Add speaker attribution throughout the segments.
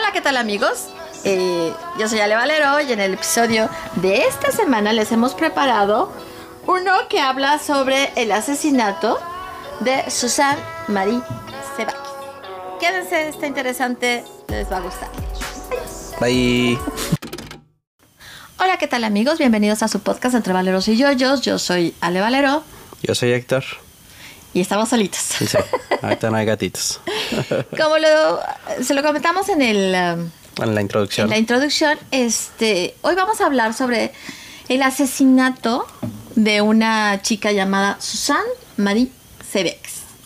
Speaker 1: Hola, ¿qué tal amigos? Eh, yo soy Ale Valero y en el episodio de esta semana les hemos preparado uno que habla sobre el asesinato de Susan Marie Sebakis. Quédense, está interesante, les va a gustar.
Speaker 2: Bye.
Speaker 1: Hola, ¿qué tal amigos? Bienvenidos a su podcast Entre Valeros y Yoyos. Yo soy Ale Valero
Speaker 2: Yo soy Héctor.
Speaker 1: Y estamos solitos.
Speaker 2: Sí, ahorita no hay gatitos.
Speaker 1: Como lo, se lo comentamos en el... um,
Speaker 2: En la introducción.
Speaker 1: En la introducción, este, hoy vamos a hablar sobre el asesinato de una chica llamada Susan Marie.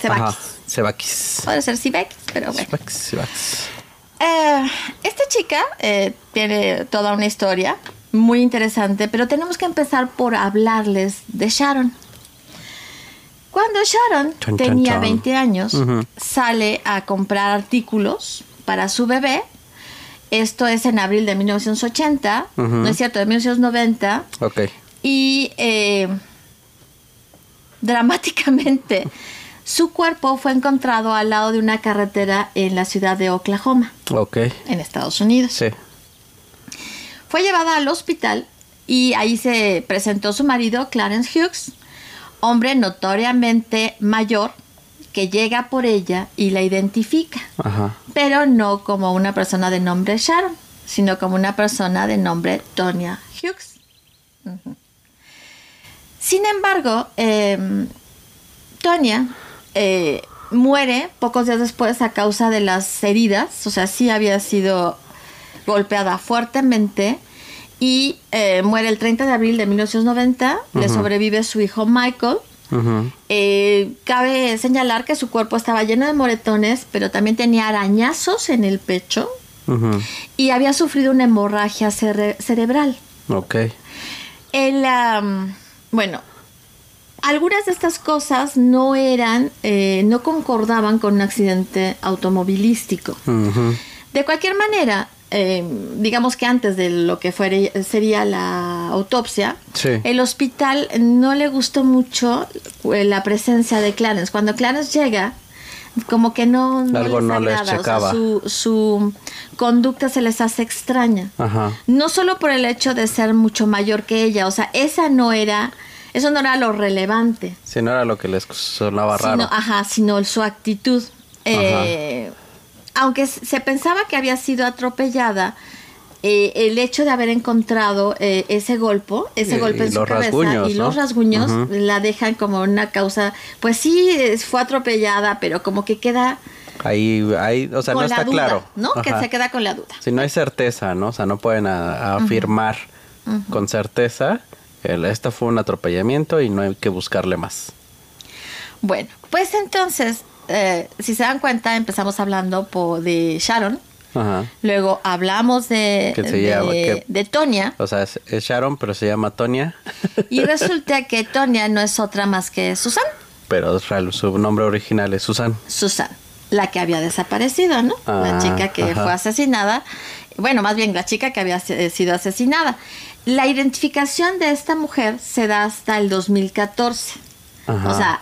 Speaker 2: Ajá.
Speaker 1: Sebakis.
Speaker 2: Sebakis.
Speaker 1: Puede ser Sebakis, pero bueno.
Speaker 2: Sebakis, Sebakis.
Speaker 1: Eh, esta chica eh, tiene toda una historia muy interesante, pero tenemos que empezar por hablarles de Sharon. Cuando Sharon
Speaker 2: Chan,
Speaker 1: tenía
Speaker 2: chan.
Speaker 1: 20 años, sale a comprar artículos para su bebé. Esto es en abril de 1980,
Speaker 2: Ujú.
Speaker 1: no es cierto, de 1990.
Speaker 2: Ok.
Speaker 1: Y eh, dramáticamente, su cuerpo fue encontrado al lado de una carretera en la ciudad de Oklahoma,
Speaker 2: Ok.
Speaker 1: en Estados Unidos.
Speaker 2: Sí.
Speaker 1: Fue llevada al hospital y ahí se presentó su marido, Clarence Hughes, hombre notoriamente mayor que llega por ella y la identifica,
Speaker 2: Ajá.
Speaker 1: pero no como una persona de nombre Sharon, sino como una persona de nombre Tonya Hughes. Sin embargo, eh, Tonya eh, muere pocos días después a causa de las heridas, o sea, sí había sido golpeada fuertemente y eh, muere el 30 de abril de 1990, le sobrevive su hijo Michael. Eh, cabe señalar que su cuerpo estaba lleno de moretones, pero también tenía arañazos en el pecho y había sufrido una hemorragia cere- cerebral.
Speaker 2: Ok.
Speaker 1: El, am, bueno, algunas de estas cosas no eran, eh, no concordaban con un accidente automovilístico. De cualquier manera, eh, digamos que antes de lo que fuere, sería la autopsia,
Speaker 2: Sí.
Speaker 1: el hospital no le gustó mucho eh, la presencia de Clarence. Cuando Clarence llega, como que no, no
Speaker 2: Algo
Speaker 1: les
Speaker 2: no les
Speaker 1: agrada, o sea,
Speaker 2: checaba.
Speaker 1: su, su conducta se les hace extraña.
Speaker 2: Ajá.
Speaker 1: No solo por el hecho de ser mucho mayor que ella, o sea, esa no era, eso no era lo relevante,
Speaker 2: Si no era lo que les sonaba raro.
Speaker 1: sino, ajá, sino su actitud. Eh, aunque se pensaba que había sido atropellada, eh, el hecho de haber encontrado eh, ese golpe, ese
Speaker 2: Y-
Speaker 1: golpe en su cabeza y
Speaker 2: ¿no?
Speaker 1: los rasguños la dejan como una causa, pues sí, fue atropellada, pero como que queda
Speaker 2: Ahí, ahí, o sea, no está
Speaker 1: duda,
Speaker 2: claro.
Speaker 1: ¿no? Que se queda con la duda.
Speaker 2: Si no hay certeza, ¿no? O sea, no pueden a- afirmar con certeza que esto fue un atropellamiento y no hay que buscarle más.
Speaker 1: Bueno, pues entonces, eh, si se dan cuenta, empezamos hablando de Sharon,
Speaker 2: Ajá.
Speaker 1: luego hablamos de,
Speaker 2: Que
Speaker 1: de,
Speaker 2: llama- que-
Speaker 1: de Tonya,
Speaker 2: O sea, es, Sharon, pero se llama Tonya.
Speaker 1: y resulta que Tonya no es otra más que Susan,
Speaker 2: pero su nombre original es Susan.
Speaker 1: Susan, la que había desaparecido, ¿no? la
Speaker 2: Ah,
Speaker 1: chica que
Speaker 2: ajá.
Speaker 1: fue asesinada, bueno, más bien la chica que había se- sido asesinada. La identificación de esta mujer se da hasta el 2014.
Speaker 2: Ajá.
Speaker 1: O sea,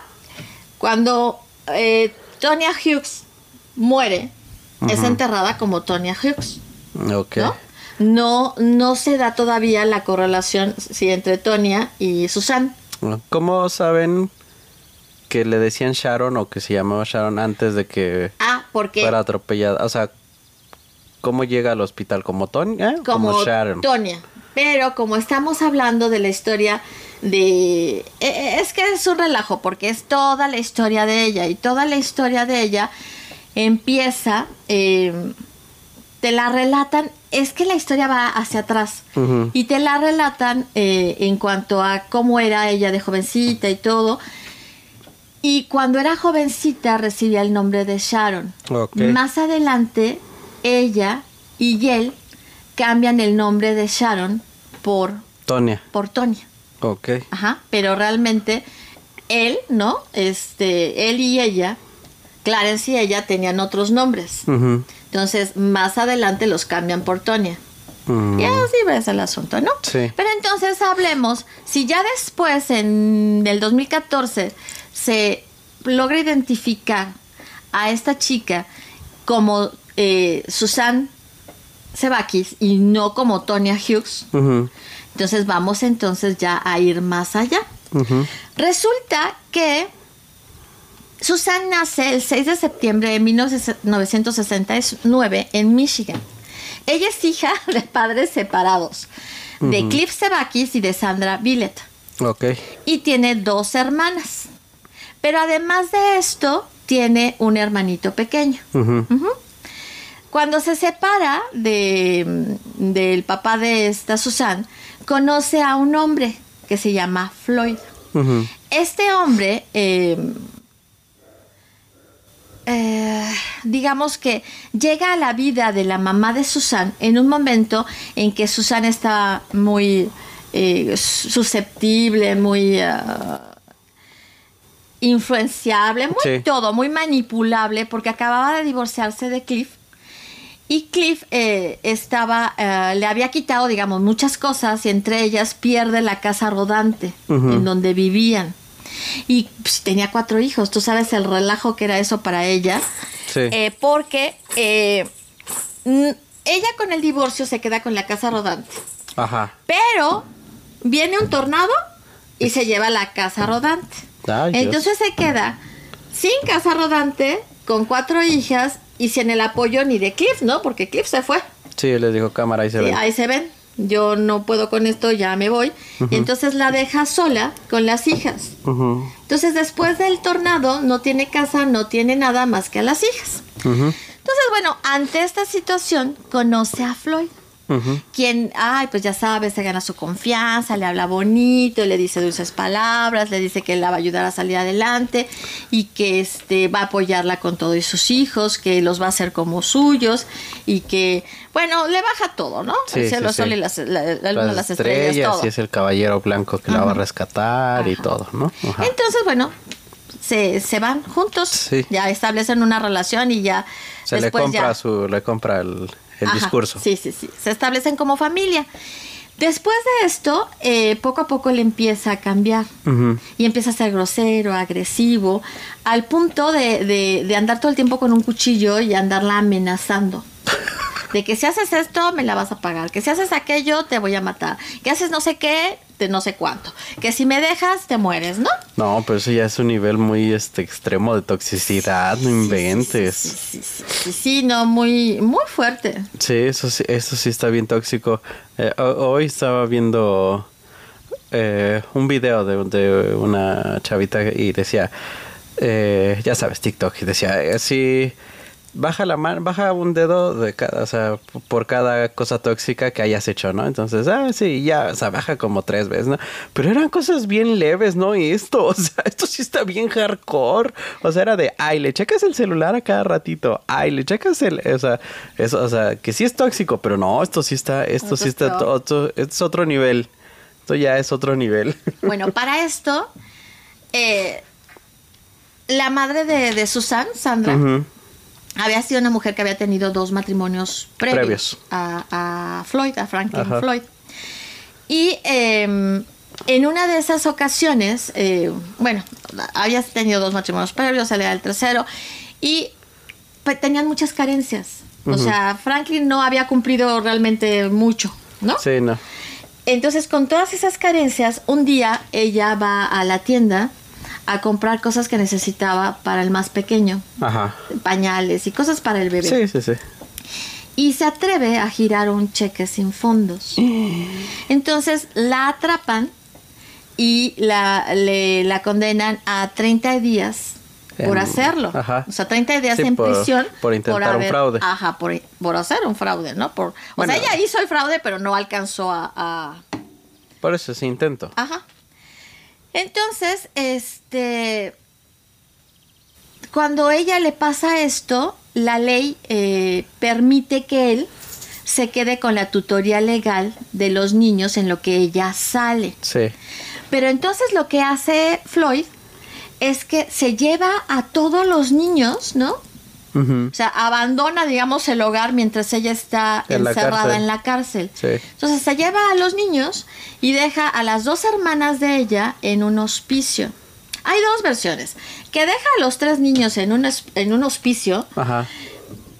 Speaker 1: cuando eh, Tonya Hughes muere, es enterrada como Tonya Hughes,
Speaker 2: Ok.
Speaker 1: ¿no? No, no se da todavía la correlación sí, entre Tonya y Susan.
Speaker 2: ¿Cómo saben que le decían Sharon o que se llamaba Sharon antes de que
Speaker 1: Ah, porque
Speaker 2: fuera atropellada? O sea, ¿cómo llega al hospital? ¿Como Tonya?
Speaker 1: como,
Speaker 2: Sharon.
Speaker 1: Tonya. Pero como estamos hablando de la historia de... eh, eh, Es que es un relajo porque es toda la historia de ella y toda la historia de ella empieza, eh, te la relatan, es que la historia va hacia atrás y te la relatan eh, en cuanto a cómo era ella de jovencita y todo. Y cuando era jovencita recibía el nombre de Sharon.
Speaker 2: Ok.
Speaker 1: Más adelante, ella y él cambian el nombre de Sharon por,
Speaker 2: Tonya.
Speaker 1: por Tonya.
Speaker 2: Ok.
Speaker 1: Ajá. Pero realmente él, ¿no? Este, él y ella, Clarence y ella tenían otros nombres. Entonces, más adelante los cambian por Tonya.
Speaker 2: Mm.
Speaker 1: Y así ves el asunto, ¿no?
Speaker 2: Sí.
Speaker 1: Pero entonces hablemos, si ya después, en el 2014, se logra identificar a esta chica como eh, Susan Sebakis y no como Tonya Hughes. Entonces vamos entonces ya a ir más allá. Resulta que Susan nace el 6 de septiembre de 1969 en Michigan. Ella es hija de padres separados, de Cliff Sebakis y de Sandra Billett.
Speaker 2: Ok.
Speaker 1: Y tiene dos hermanas. Pero además de esto, tiene un hermanito pequeño.
Speaker 2: Ujú,
Speaker 1: Cuando se separa de, del papá de esta Susan, conoce a un hombre que se llama Floyd. Este hombre, eh, eh, digamos que llega a la vida de la mamá de Susan en un momento en que Susan está muy eh, susceptible, muy ah, influenciable, muy
Speaker 2: Sí.
Speaker 1: todo, muy manipulable, porque acababa de divorciarse de Cliff. Y Cliff eh, estaba, eh, le había quitado, digamos, muchas cosas y entre ellas pierde la casa rodante en donde vivían. Y pues, tenía cuatro hijos, tú sabes el relajo que era eso para ella.
Speaker 2: Sí.
Speaker 1: Eh, porque ella con el divorcio se queda con la casa rodante.
Speaker 2: Ajá.
Speaker 1: Pero viene un tornado y se lleva la casa rodante.
Speaker 2: Ay, Dios.
Speaker 1: Entonces se queda sin casa rodante, con cuatro hijas y sin el apoyo ni de Cliff, ¿no? Porque Cliff se fue.
Speaker 2: Sí, les digo cámara y se
Speaker 1: Sí,
Speaker 2: ve.
Speaker 1: ahí se ven. Yo no puedo con esto, ya me voy. Y entonces la deja sola con las hijas. Entonces después del tornado no tiene casa, no tiene nada más que a las hijas. Entonces, bueno, ante esta situación conoce a Floyd
Speaker 2: ujú.
Speaker 1: quien, ay, pues ya sabes, se gana su confianza, le habla bonito, le dice dulces palabras, le dice que la va a ayudar a salir adelante y que este va a apoyarla con todo y sus hijos, que los va a hacer como suyos y que, bueno, le baja todo, ¿no?
Speaker 2: Sí,
Speaker 1: el cielo,
Speaker 2: sí,
Speaker 1: el sol
Speaker 2: sí.
Speaker 1: y las, la, la luna,
Speaker 2: Las
Speaker 1: las estrellas, todo.
Speaker 2: y es el caballero blanco que la va a rescatar y todo, ¿no? Ajá.
Speaker 1: Entonces, bueno, se, se van juntos,
Speaker 2: Sí.
Speaker 1: ya establecen una relación y ya
Speaker 2: Se le
Speaker 1: después
Speaker 2: compra
Speaker 1: ya
Speaker 2: su, le compra el, el
Speaker 1: Ajá,
Speaker 2: discurso.
Speaker 1: Sí, sí, sí. Se establecen como familia. Después de esto, eh, poco a poco le empieza a cambiar. Y empieza a ser grosero, agresivo, al punto de, de- de andar todo el tiempo con un cuchillo y andarla amenazando. De que si haces esto, me la vas a pagar. Que si haces aquello, te voy a matar. Que haces no sé qué, de no sé cuánto. Que si me dejas, te mueres, ¿no?
Speaker 2: No, pero eso ya es un nivel muy este extremo de toxicidad, no inventes.
Speaker 1: Sí, sí, sí, sí, no, muy, muy fuerte.
Speaker 2: Sí, eso sí, eso sí está bien tóxico. Eh, ho- hoy estaba viendo eh, un video de, de una chavita y decía, eh, ya sabes, TikTok, y decía, eh, si baja la mano, baja un dedo de cada, o sea, por cada cosa tóxica que hayas hecho, ¿no? Entonces, ah, sí, ya, o sea, baja como tres veces, ¿no? Pero eran cosas bien leves, ¿no? Y esto, o sea, esto sí está bien hardcore. O sea, era de, ay, le checas el celular a cada ratito, ay, le checas el, o sea, eso, o sea, que sí es tóxico, pero no, esto sí está, esto
Speaker 1: Esto
Speaker 2: sí
Speaker 1: es
Speaker 2: está,
Speaker 1: peor.
Speaker 2: to- otro, esto es otro nivel. Esto ya es otro nivel.
Speaker 1: Bueno, para esto, eh, la madre de, de Susan, Sandra. Había sido una mujer que había tenido dos matrimonios previos,
Speaker 2: Previos.
Speaker 1: A, a Floyd, a Franklin
Speaker 2: Ajá.
Speaker 1: Floyd. Y eh, en una de esas ocasiones, eh, bueno, había tenido dos matrimonios previos, salía el tercero, y pues, tenían muchas carencias. O sea, Franklin no había cumplido realmente mucho, ¿no?
Speaker 2: Sí, no.
Speaker 1: Entonces, con todas esas carencias, un día ella va a la tienda a comprar cosas que necesitaba para el más pequeño,
Speaker 2: Ajá.
Speaker 1: pañales y cosas para el bebé.
Speaker 2: Sí, sí, sí.
Speaker 1: Y se atreve a girar un cheque sin fondos. Entonces la atrapan y la, le- la condenan a 30 días por
Speaker 2: En-
Speaker 1: hacerlo.
Speaker 2: ajá.
Speaker 1: O sea, 30 días
Speaker 2: Sí,
Speaker 1: en
Speaker 2: por-
Speaker 1: prisión.
Speaker 2: por intentar un fraude.
Speaker 1: Ajá, por, por hacer un fraude, ¿no? Por,
Speaker 2: Bueno.
Speaker 1: o sea, ella hizo el fraude, pero no alcanzó a- a,
Speaker 2: Por eso sí intento.
Speaker 1: Ajá. Entonces, este, cuando ella le pasa esto, la ley eh, permite que él se quede con la tutoría legal de los niños en lo que ella sale.
Speaker 2: Sí.
Speaker 1: Pero entonces lo que hace Floyd es que se lleva a todos los niños, ¿no? O sea, abandona, digamos, el hogar mientras ella está
Speaker 2: En
Speaker 1: encerrada en la cárcel.
Speaker 2: Sí.
Speaker 1: Entonces se lleva a los niños y deja a las dos hermanas de ella en un hospicio. Hay dos versiones. Que deja a los tres niños en un, en un hospicio
Speaker 2: Ajá.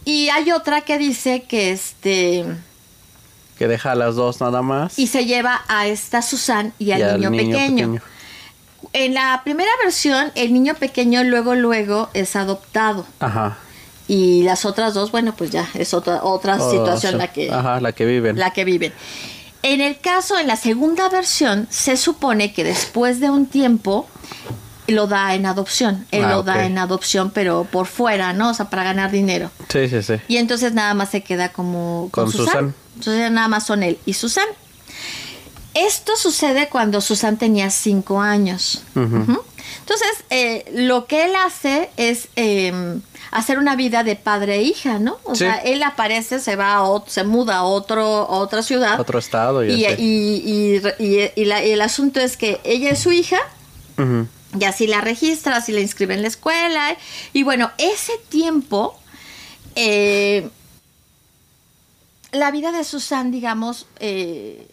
Speaker 1: Y hay otra que dice que este
Speaker 2: Que deja a las dos nada más.
Speaker 1: y se lleva a esta Susan y al,
Speaker 2: y al
Speaker 1: niño, pequeño. En la primera versión, el niño pequeño luego luego es adoptado
Speaker 2: Ajá.
Speaker 1: Y las otras dos, bueno, pues ya es otra otra
Speaker 2: Oh,
Speaker 1: situación
Speaker 2: sí.
Speaker 1: la que
Speaker 2: Ajá, la que viven.
Speaker 1: la que viven. En el caso, en la segunda versión, se supone que después de un tiempo lo da en adopción. Él
Speaker 2: Ah,
Speaker 1: lo da en adopción, pero por fuera, ¿no? O sea, para ganar dinero.
Speaker 2: Sí, sí, sí.
Speaker 1: Y entonces nada más se queda como con,
Speaker 2: Con
Speaker 1: Susan.
Speaker 2: Susan.
Speaker 1: Entonces nada más son él y Susan. Esto sucede cuando Susan tenía cinco años.
Speaker 2: Ujú.
Speaker 1: Entonces, eh, lo que él hace es eh, hacer una vida de padre e hija, ¿no? O
Speaker 2: Sí.
Speaker 1: sea, él aparece, se va a ot- se muda a otro, a otra ciudad.
Speaker 2: Otro estado y,
Speaker 1: y, y- y- la- y el asunto es que ella es su hija, y así la registra, así la inscribe en la escuela. Y bueno, ese tiempo, eh, la vida de Susan, digamos, eh,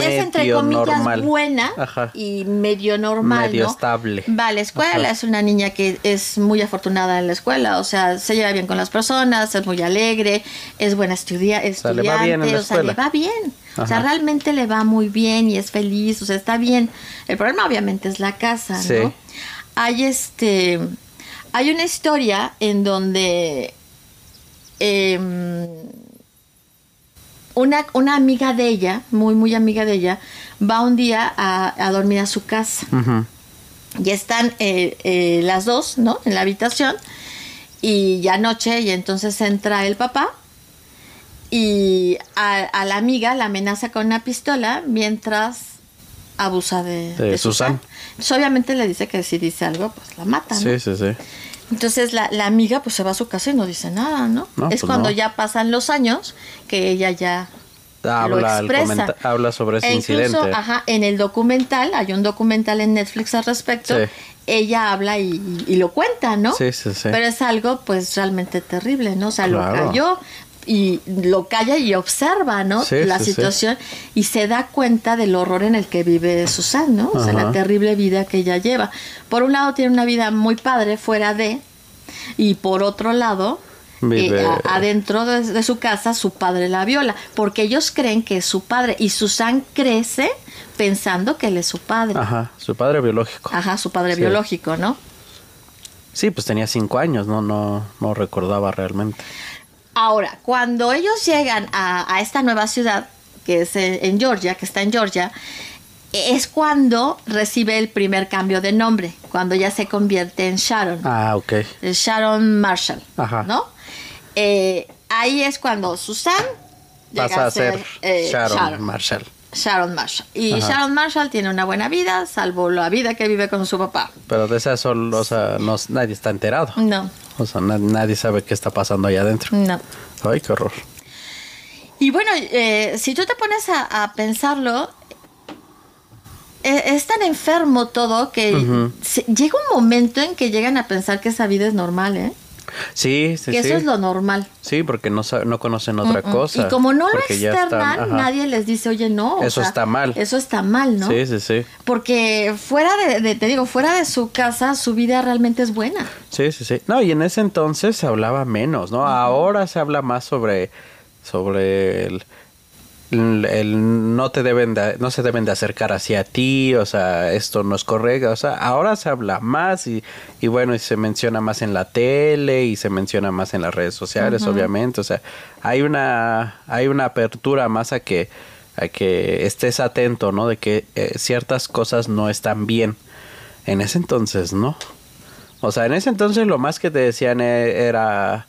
Speaker 1: es entre
Speaker 2: Medio
Speaker 1: comillas
Speaker 2: normal.
Speaker 1: buena
Speaker 2: Ajá.
Speaker 1: y medio normal.
Speaker 2: Medio
Speaker 1: ¿no?
Speaker 2: estable.
Speaker 1: Va a la escuela,
Speaker 2: Ajá.
Speaker 1: es una niña que es muy afortunada en la escuela, o sea, se lleva bien con las personas, es muy alegre, es buena estudia
Speaker 2: sea,
Speaker 1: estudiante,
Speaker 2: le va bien en la
Speaker 1: o sea, le va bien. O sea,
Speaker 2: Ajá.
Speaker 1: realmente le va muy bien y es feliz, o sea, está bien. El problema obviamente es la casa,
Speaker 2: Sí.
Speaker 1: ¿no? Hay este hay una historia en donde em, una, una amiga de ella, muy, muy amiga de ella, va un día a, a dormir a su casa.
Speaker 2: Ujú.
Speaker 1: Y están eh, eh, las dos, ¿no? En la habitación. Y ya noche, y entonces entra el papá. Y a, a la amiga la amenaza con una pistola mientras abusa de,
Speaker 2: De
Speaker 1: de
Speaker 2: Susan.
Speaker 1: Pues obviamente le dice que si dice algo, pues la mata, ¿no?
Speaker 2: Sí, sí, sí.
Speaker 1: Entonces la, la amiga pues se va a su casa y no dice nada, ¿no?
Speaker 2: No,
Speaker 1: es
Speaker 2: pues
Speaker 1: cuando
Speaker 2: no.
Speaker 1: ya pasan los años que ella ya lo
Speaker 2: Habla, el
Speaker 1: expresa.
Speaker 2: habla sobre ese
Speaker 1: E incluso,
Speaker 2: incidente.
Speaker 1: ajá, en el documental, hay un documental en Netflix al respecto,
Speaker 2: Sí.
Speaker 1: ella habla y, y- y lo cuenta, ¿no?
Speaker 2: Sí, sí, sí.
Speaker 1: Pero es algo pues realmente terrible, ¿no? O sea, lo cayó y lo calla y observa, ¿no?
Speaker 2: Sí,
Speaker 1: la
Speaker 2: sí, sí.
Speaker 1: situación y se da cuenta del horror en el que vive Susan, ¿no? O sea,
Speaker 2: Ajá.
Speaker 1: la terrible vida que ella lleva. Por un lado tiene una vida muy padre fuera de y por otro lado
Speaker 2: Vive-
Speaker 1: eh, a- adentro de, de su casa su padre la viola porque ellos creen que es su padre y Susan crece pensando que él es su padre.
Speaker 2: Ajá, su padre biológico.
Speaker 1: Ajá, su padre biológico, ¿no?
Speaker 2: Sí, pues tenía cinco años, no, no, no recordaba realmente.
Speaker 1: Ahora, cuando ellos llegan a, a esta nueva ciudad, que es en, en Georgia, que está en Georgia, es cuando recibe el primer cambio de nombre, cuando ya se convierte en Sharon.
Speaker 2: Ah, ok.
Speaker 1: Sharon Marshall,
Speaker 2: Ajá.
Speaker 1: ¿no? Eh, ahí es cuando Susan llega
Speaker 2: Pasa a ser
Speaker 1: eh,
Speaker 2: Sharon,
Speaker 1: Sharon,
Speaker 2: Marshall.
Speaker 1: Sharon Marshall. Y
Speaker 2: Ajá.
Speaker 1: Sharon Marshall tiene una buena vida, salvo la vida que vive con su papá.
Speaker 2: Pero de esa solo, o sea, no, nadie está enterado.
Speaker 1: No,
Speaker 2: O sea, na- nadie sabe qué está pasando allá adentro.
Speaker 1: no.
Speaker 2: Ay, qué horror.
Speaker 1: Y bueno, eh, si tú te pones a, a pensarlo, eh, es tan enfermo todo que se- llega un momento en que llegan a pensar que esa vida es normal, ¿eh?
Speaker 2: Sí, sí,
Speaker 1: que
Speaker 2: sí.
Speaker 1: eso es lo normal.
Speaker 2: Sí, porque no, no conocen otra
Speaker 1: Mm, mm.
Speaker 2: cosa.
Speaker 1: Y como no lo externan,
Speaker 2: están-
Speaker 1: nadie les dice, oye, no. o
Speaker 2: Eso
Speaker 1: sea,
Speaker 2: está mal.
Speaker 1: Eso está mal, ¿no?
Speaker 2: Sí, sí, sí.
Speaker 1: Porque fuera de, de- te digo, fuera de su casa, su vida realmente es buena.
Speaker 2: Sí, sí, sí. No, y en ese entonces se hablaba menos, ¿no? Ahora se habla más sobre, sobre el, el- no te deben de, no se deben de acercar hacia ti, o sea, esto no es correcto, o sea, ahora se habla más y, y bueno, y se menciona más en la tele y se menciona más en las redes sociales, obviamente, o sea, hay una, hay una apertura más a que, a que estés atento, ¿no? De que eh, ciertas cosas no están bien. En ese entonces, ¿no? O sea, en ese entonces lo más que te decían e- era...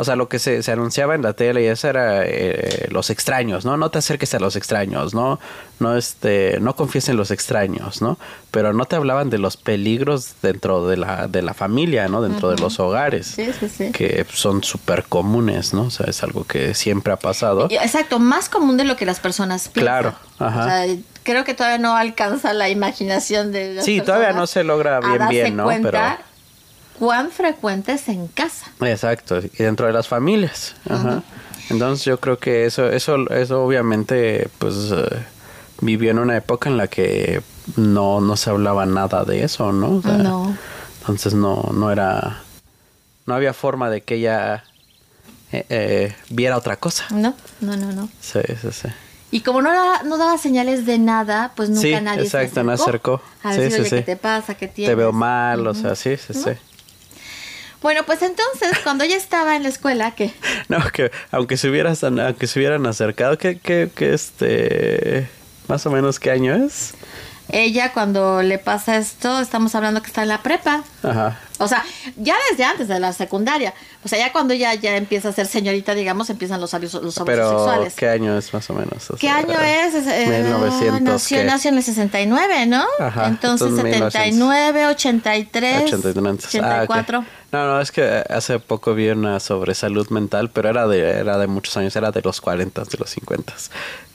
Speaker 2: O sea, lo que se, se anunciaba en la tele y eso era eh, los extraños, ¿no? No te acerques a los extraños, ¿no? No, este, no confíes en los extraños, ¿no? Pero no te hablaban de los peligros dentro de la, de la familia, ¿no? Dentro de los hogares.
Speaker 1: Sí, sí, sí.
Speaker 2: Que son súper comunes, ¿no? O sea, es algo que siempre ha pasado.
Speaker 1: Exacto, más común de lo que las personas piensan.
Speaker 2: Claro, ajá.
Speaker 1: O sea, creo que todavía no alcanza la imaginación de las
Speaker 2: Sí, todavía no se logra
Speaker 1: a
Speaker 2: bien,
Speaker 1: darse
Speaker 2: bien, ¿no?
Speaker 1: cuenta
Speaker 2: Pero...
Speaker 1: cuán frecuente es en casa.
Speaker 2: Exacto, y dentro de las familias. Ajá. Entonces yo creo que eso, eso, eso obviamente, pues eh, vivió en una época en la que no, no se hablaba nada de eso, ¿no? O sea,
Speaker 1: No.
Speaker 2: Entonces no, no era, no había forma de que ella eh, eh, viera otra cosa.
Speaker 1: No, no, no, no.
Speaker 2: Sí, sí, sí.
Speaker 1: Y como no, daba- no daba señales de nada, pues nunca
Speaker 2: Sí,
Speaker 1: nadie
Speaker 2: exacto,
Speaker 1: se
Speaker 2: no
Speaker 1: acercó.
Speaker 2: acercó.
Speaker 1: A
Speaker 2: Sí,
Speaker 1: decir,
Speaker 2: sí,
Speaker 1: oye,
Speaker 2: sí.
Speaker 1: ¿qué te pasa? ¿Qué tienes?
Speaker 2: Te veo mal, o sea, sí, sí, sí.
Speaker 1: Bueno, pues entonces, cuando ella estaba en la escuela, que
Speaker 2: No, que aunque se hubieras, aunque se hubieran acercado, que, que, que este, más o menos qué año es.
Speaker 1: ella cuando le pasa esto, estamos hablando que está en la prepa.
Speaker 2: Ajá.
Speaker 1: O sea, ya desde antes de la secundaria. O sea, ya cuando ya, ya empieza a ser señorita, digamos, empiezan los abusos, los abusos
Speaker 2: Pero,
Speaker 1: sexuales.
Speaker 2: ¿qué año es más o menos? O
Speaker 1: ¿Qué
Speaker 2: sea,
Speaker 1: año es? Es, eh,
Speaker 2: 1900.
Speaker 1: nació,
Speaker 2: ¿qué?
Speaker 1: nació en el 69, ¿no?
Speaker 2: Ajá,
Speaker 1: entonces,
Speaker 2: entonces
Speaker 1: 79, 83,
Speaker 2: 89. Ah, ok.
Speaker 1: 84.
Speaker 2: No, no, es que hace poco vi una sobre salud mental, pero era de, era de muchos años, era de los 40, de los 50.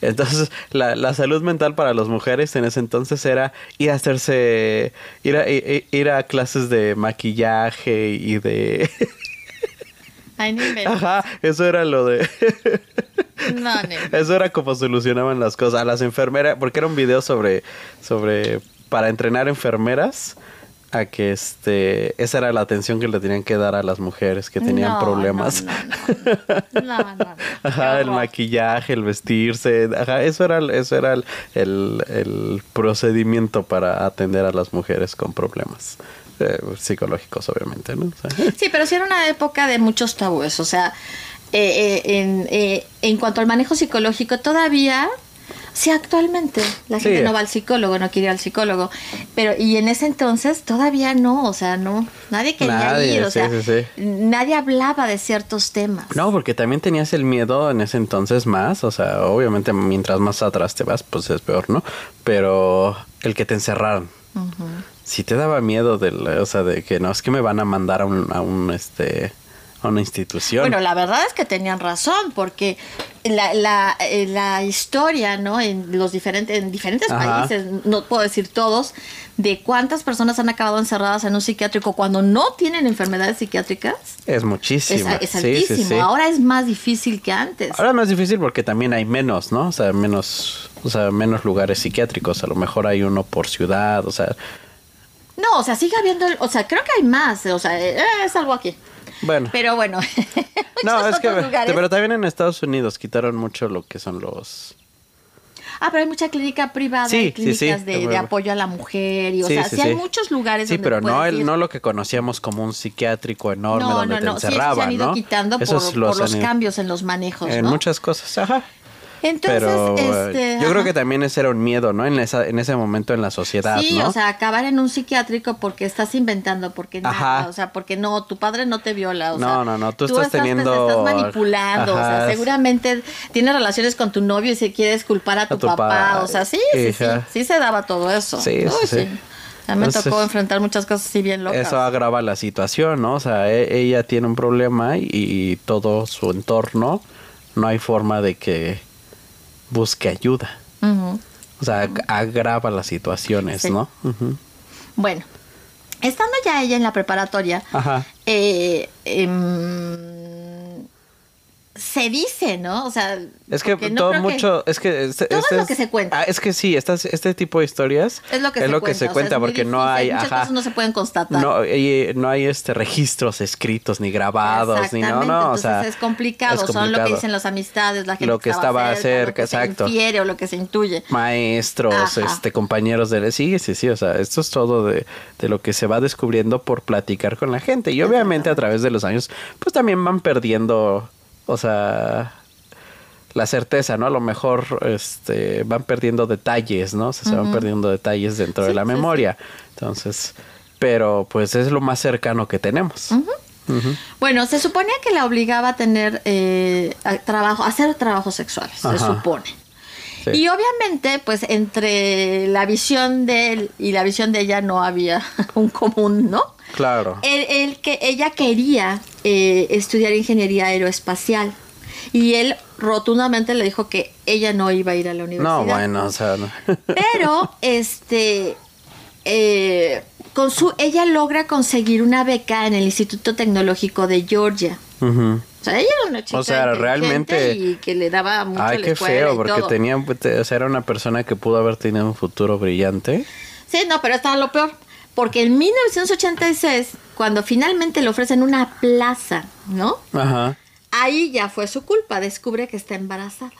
Speaker 2: Entonces, la, la salud mental para las mujeres en ese entonces era ir a hacerse, ir a, ir a clases de maquillaje y de...
Speaker 1: Ay,
Speaker 2: Ajá, eso era lo de...
Speaker 1: No, ni-
Speaker 2: Eso era como solucionaban las cosas. A las enfermeras, porque era un video sobre, sobre, para entrenar enfermeras, a que este, esa era la atención que le tenían que dar a las mujeres que tenían
Speaker 1: No,
Speaker 2: problemas.
Speaker 1: No, no, no. No, no, no.
Speaker 2: Ajá, el maquillaje, el vestirse, ajá, eso era, eso era el, el, el procedimiento para atender a las mujeres con problemas eh, psicológicos, obviamente, ¿no? O sea,
Speaker 1: Sí, pero sí era una época de muchos tabúes. O sea, eh, eh, en, eh, en cuanto al manejo psicológico, todavía, sí, actualmente la
Speaker 2: Sí.
Speaker 1: gente no va al psicólogo, no quiere ir al psicólogo. Pero, y en ese entonces todavía no, o sea, no, nadie quería
Speaker 2: Nadie,
Speaker 1: ir, o
Speaker 2: sí,
Speaker 1: sea,
Speaker 2: sí,
Speaker 1: nadie hablaba de ciertos temas.
Speaker 2: No, porque también tenías el miedo en ese entonces más, o sea, obviamente mientras más atrás te vas, pues es peor, ¿no? Pero el que te encerraran. Si te daba miedo del, o sea, de que no, es que me van a mandar a un, a un este, a una institución.
Speaker 1: Bueno, la verdad es que tenían razón, porque la, la, eh, la historia, ¿no? En los diferentes, en diferentes
Speaker 2: Ajá.
Speaker 1: países, no puedo decir todos, de cuántas personas han acabado encerradas en un psiquiátrico cuando no tienen enfermedades psiquiátricas,
Speaker 2: es
Speaker 1: es,
Speaker 2: muchísimo.
Speaker 1: es
Speaker 2: Sí, sí,
Speaker 1: altísimo.
Speaker 2: sí.
Speaker 1: Ahora es más difícil que antes.
Speaker 2: Ahora es más difícil porque también hay menos, ¿no? O sea, menos, o sea, menos lugares psiquiátricos. A lo mejor hay uno por ciudad, o sea,
Speaker 1: No, o sea, sigue habiendo, el- o sea, creo que hay más, o sea, eh, es algo aquí.
Speaker 2: bueno.
Speaker 1: Pero bueno,
Speaker 2: no, es que,
Speaker 1: lugares.
Speaker 2: pero también en Estados Unidos quitaron mucho lo que son los,
Speaker 1: Ah, pero hay mucha clínica privada,
Speaker 2: Sí,
Speaker 1: clínicas
Speaker 2: sí.
Speaker 1: de, de apoyo a la mujer, y o sea,
Speaker 2: sí,
Speaker 1: hay muchos lugares
Speaker 2: Sí,
Speaker 1: donde
Speaker 2: pero no el, no lo que conocíamos como un psiquiátrico enorme
Speaker 1: No,
Speaker 2: donde
Speaker 1: no,
Speaker 2: te
Speaker 1: no, sí, se
Speaker 2: encerraban,
Speaker 1: han ido
Speaker 2: ¿no?
Speaker 1: quitando por,
Speaker 2: Esos
Speaker 1: por los cambios en los manejos,
Speaker 2: En muchas cosas, ajá.
Speaker 1: Entonces,
Speaker 2: pero eh,
Speaker 1: este,
Speaker 2: yo creo que también ese era un miedo, ¿no? En esa en ese momento en la sociedad,
Speaker 1: Sí,
Speaker 2: ¿no?
Speaker 1: o sea, acabar en un psiquiátrico porque estás inventando, porque
Speaker 2: Ajá.
Speaker 1: nada, o sea, porque no, tu padre no te viola, o
Speaker 2: No,
Speaker 1: sea,
Speaker 2: no, no, tú estás
Speaker 1: pues,
Speaker 2: teniendo-
Speaker 1: estás manipulando, o sea, seguramente tienes relaciones con tu novio y se quieres culpar a tu,
Speaker 2: tu
Speaker 1: papá,
Speaker 2: pa-
Speaker 1: o sea, sí, sí, sí, sí se daba todo eso.
Speaker 2: Sí, sí,
Speaker 1: Uy,
Speaker 2: sí.
Speaker 1: A mí me
Speaker 2: Entonces,
Speaker 1: tocó enfrentar muchas cosas así bien locas.
Speaker 2: Eso agrava la situación, ¿no? O sea, e- ella tiene un problema y, y todo su entorno no hay forma de que busque ayuda. O sea, ag- agrava las situaciones,
Speaker 1: Sí.
Speaker 2: ¿no?
Speaker 1: Bueno, estando ya ella en la preparatoria,
Speaker 2: Ajá.
Speaker 1: eh, em, se dice, ¿no? O sea,
Speaker 2: Es que
Speaker 1: no
Speaker 2: todo
Speaker 1: creo que-
Speaker 2: mucho, es que este,
Speaker 1: Todo es
Speaker 2: este
Speaker 1: lo que se cuenta.
Speaker 2: Ah, es que sí, estas, este tipo de historias
Speaker 1: es lo que se cuenta, o sea,
Speaker 2: cuenta
Speaker 1: es muy
Speaker 2: porque no hay,
Speaker 1: muchas
Speaker 2: ajá,
Speaker 1: cosas no se pueden constatar.
Speaker 2: no, y no hay este registros escritos ni grabados ni no, no, o sea,
Speaker 1: es complicado,
Speaker 2: es
Speaker 1: son lo que dicen las amistades, la gente
Speaker 2: Lo que estaba
Speaker 1: o
Speaker 2: cerca,
Speaker 1: lo que
Speaker 2: exacto.
Speaker 1: se infiere o lo que se intuye.
Speaker 2: maestros,
Speaker 1: Ajá.
Speaker 2: este compañeros de sí, sí, sí, o sea, esto es todo de, de lo que se va descubriendo por platicar con la gente y obviamente a través de los años pues también van perdiendo, o sea, la certeza, ¿no? A lo mejor este van perdiendo detalles, ¿no? O sea, se van perdiendo detalles dentro de la
Speaker 1: sí,
Speaker 2: memoria. Entonces, pero pues es lo más cercano que tenemos.
Speaker 1: Bueno, se suponía que la obligaba a tener eh, a trabajo, a hacer trabajos sexuales, se supone.
Speaker 2: Sí.
Speaker 1: Y obviamente, pues entre la visión de él y la visión de ella no había un común, ¿no?
Speaker 2: Claro.
Speaker 1: Él, él que ella quería eh, estudiar ingeniería aeroespacial y él rotundamente le dijo que ella no iba a ir a la universidad.
Speaker 2: No, bueno, o sea, no.
Speaker 1: Pero, este, eh, con su, ella logra conseguir una beca en el Instituto Tecnológico de Georgia. O sea, ella era una chica
Speaker 2: O sea, realmente-
Speaker 1: y que le daba mucho
Speaker 2: Ay, qué feo, porque tenía, o sea, era una persona que pudo haber tenido un futuro brillante.
Speaker 1: Sí, no, pero estaba lo peor. Porque en 1986, cuando finalmente le ofrecen una plaza, ¿no?
Speaker 2: Ajá.
Speaker 1: ahí ya fue su culpa, descubre que está embarazada.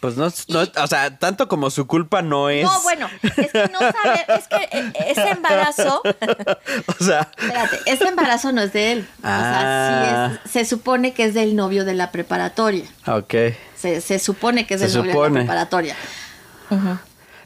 Speaker 2: Pues no, no o sea, tanto como su culpa no es.
Speaker 1: No, bueno, es que no sabe, es que eh, ese embarazo,
Speaker 2: o sea,
Speaker 1: espérate, ese embarazo no es de él. O sea,
Speaker 2: Ah.
Speaker 1: sí es, se supone que es del novio de la preparatoria.
Speaker 2: ok.
Speaker 1: Se, se supone que es
Speaker 2: Se
Speaker 1: del novio de la preparatoria.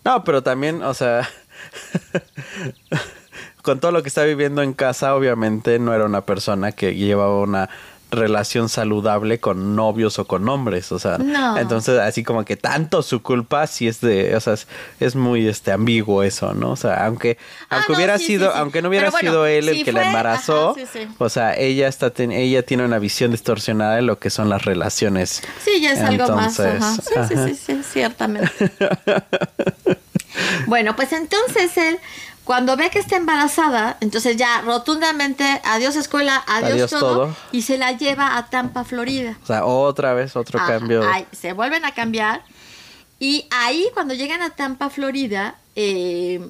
Speaker 2: No, pero también, o sea, con todo lo que está viviendo en casa, obviamente no era una persona que llevaba una relación saludable con novios o con hombres, o sea,
Speaker 1: No.
Speaker 2: entonces así como que tanto su culpa sí es de, o sea, es, es muy este ambiguo eso, ¿no? O sea, aunque
Speaker 1: Ah,
Speaker 2: aunque
Speaker 1: no,
Speaker 2: hubiera
Speaker 1: sí,
Speaker 2: sido,
Speaker 1: sí, sí.
Speaker 2: aunque no hubiera
Speaker 1: bueno,
Speaker 2: sido él el que la embarazó,
Speaker 1: ajá,
Speaker 2: o sea, ella está ten- ella tiene una visión distorsionada de lo que son las relaciones.
Speaker 1: Sí, ya es algo más.
Speaker 2: Entonces,
Speaker 1: Ajá. Sí,
Speaker 2: ajá.
Speaker 1: sí, sí, sí, ciertamente. bueno, pues entonces él, cuando ve que está embarazada, entonces ya rotundamente, adiós escuela, adiós,
Speaker 2: Adiós
Speaker 1: todo,
Speaker 2: todo.
Speaker 1: y se la lleva a Tampa, Florida.
Speaker 2: O sea, otra vez otro
Speaker 1: Ajá,
Speaker 2: cambio.
Speaker 1: ahí, se vuelven a cambiar. Y ahí, cuando llegan a Tampa, Florida, eh,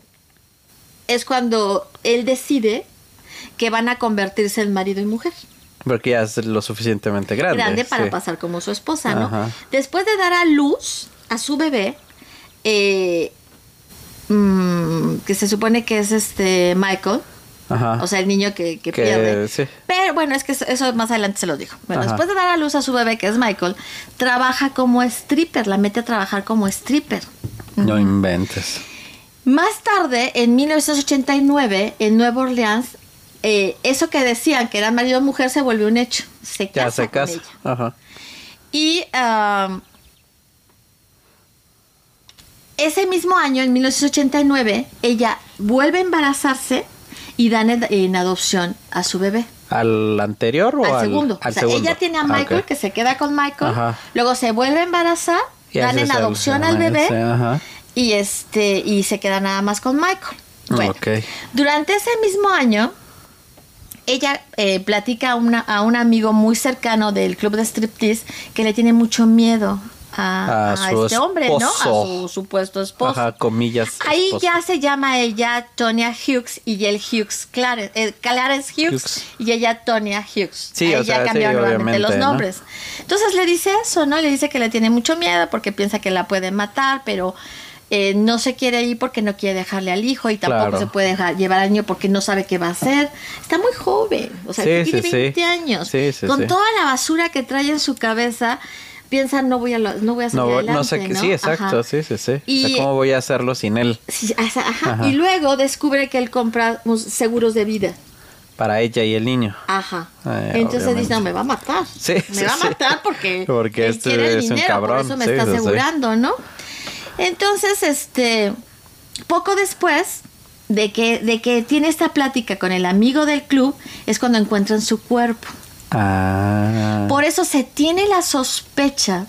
Speaker 1: es cuando él decide que van a convertirse en marido y mujer.
Speaker 2: Porque ya es lo suficientemente grande.
Speaker 1: grande para
Speaker 2: sí.
Speaker 1: pasar como su esposa, ¿no?
Speaker 2: Ajá.
Speaker 1: Después de dar a luz a su bebé, eh, mm, que se supone que es este Michael,
Speaker 2: Ajá.
Speaker 1: o sea, el niño que, que
Speaker 2: Que,
Speaker 1: pierde.
Speaker 2: sí.
Speaker 1: Pero bueno, es que eso, eso más adelante se lo digo. Bueno,
Speaker 2: Ajá.
Speaker 1: después de dar a luz a su bebé, que es Michael, trabaja como stripper, la mete a trabajar como stripper.
Speaker 2: No inventes.
Speaker 1: Más tarde, en 1989, en Nueva Orleans, eh, eso que decían que era marido y mujer se volvió un hecho. Se casa
Speaker 2: Ya se
Speaker 1: con
Speaker 2: casa.
Speaker 1: ella.
Speaker 2: Ajá.
Speaker 1: Y am, ese mismo año, en 1989, ella vuelve a embarazarse y dan en, adopción a su bebé.
Speaker 2: ¿Al anterior o
Speaker 1: al,
Speaker 2: al,
Speaker 1: segundo.
Speaker 2: al
Speaker 1: o sea,
Speaker 2: segundo?
Speaker 1: ella tiene a
Speaker 2: Ah,
Speaker 1: Michael, que se queda con Michael.
Speaker 2: Ajá.
Speaker 1: Luego se vuelve a embarazar,
Speaker 2: Y
Speaker 1: dan en adopción al bebé
Speaker 2: Ajá.
Speaker 1: y este y se queda nada más con Michael. Bueno,
Speaker 2: Ok.
Speaker 1: durante ese mismo año, ella eh, platica a, una- a un amigo muy cercano del club de striptease que le tiene mucho miedo a,
Speaker 2: A
Speaker 1: a
Speaker 2: su
Speaker 1: este hombre, ¿no? A
Speaker 2: esposo.
Speaker 1: su supuesto esposo.
Speaker 2: Ajá, comillas.
Speaker 1: Ahí
Speaker 2: esposo.
Speaker 1: ya se llama ella Tonya Hughes y él Hughes Clarence, eh, Clarence Hughes,
Speaker 2: Hughes.
Speaker 1: y ella Tonya Hughes.
Speaker 2: Sí,
Speaker 1: Ahí
Speaker 2: o
Speaker 1: ya
Speaker 2: sea, sí,
Speaker 1: cambiaron nuevamente los
Speaker 2: ¿no?
Speaker 1: nombres. Entonces le dice eso, ¿no? Le dice que le tiene mucho miedo porque piensa que la puede matar, pero eh, no se quiere ir porque no quiere dejarle al hijo y tampoco
Speaker 2: Claro.
Speaker 1: se puede dejar llevar al niño porque no sabe qué va a hacer. Está muy joven, o sea,
Speaker 2: Sí,
Speaker 1: tiene
Speaker 2: sí, sí.
Speaker 1: 20 años.
Speaker 2: Sí, sí,
Speaker 1: Con toda la basura que trae en su cabeza, piensa no voy a lo- no voy a salir
Speaker 2: No,
Speaker 1: adelante,
Speaker 2: no sé qué.
Speaker 1: ¿no?
Speaker 2: Sí, exacto.
Speaker 1: Ajá.
Speaker 2: Sí, sí, sí.
Speaker 1: Y-
Speaker 2: o sea, ¿cómo voy a hacerlo sin él?
Speaker 1: Sí, ajá. Y luego descubre que él compra seguros de vida.
Speaker 2: Para ella y el niño.
Speaker 1: Ajá.
Speaker 2: Ay,
Speaker 1: Entonces dice, no, me va a matar.
Speaker 2: Sí,
Speaker 1: me
Speaker 2: sí,
Speaker 1: va a matar porque,
Speaker 2: Porque
Speaker 1: él
Speaker 2: este
Speaker 1: quiere el
Speaker 2: es un
Speaker 1: dinero, por
Speaker 2: cabrón.
Speaker 1: eso me
Speaker 2: Sí,
Speaker 1: está asegurando, ¿no? Entonces, este, poco después de que, de que tiene esta plática con el amigo del club, es cuando encuentran su cuerpo.
Speaker 2: Ah.
Speaker 1: Por eso se tiene la sospecha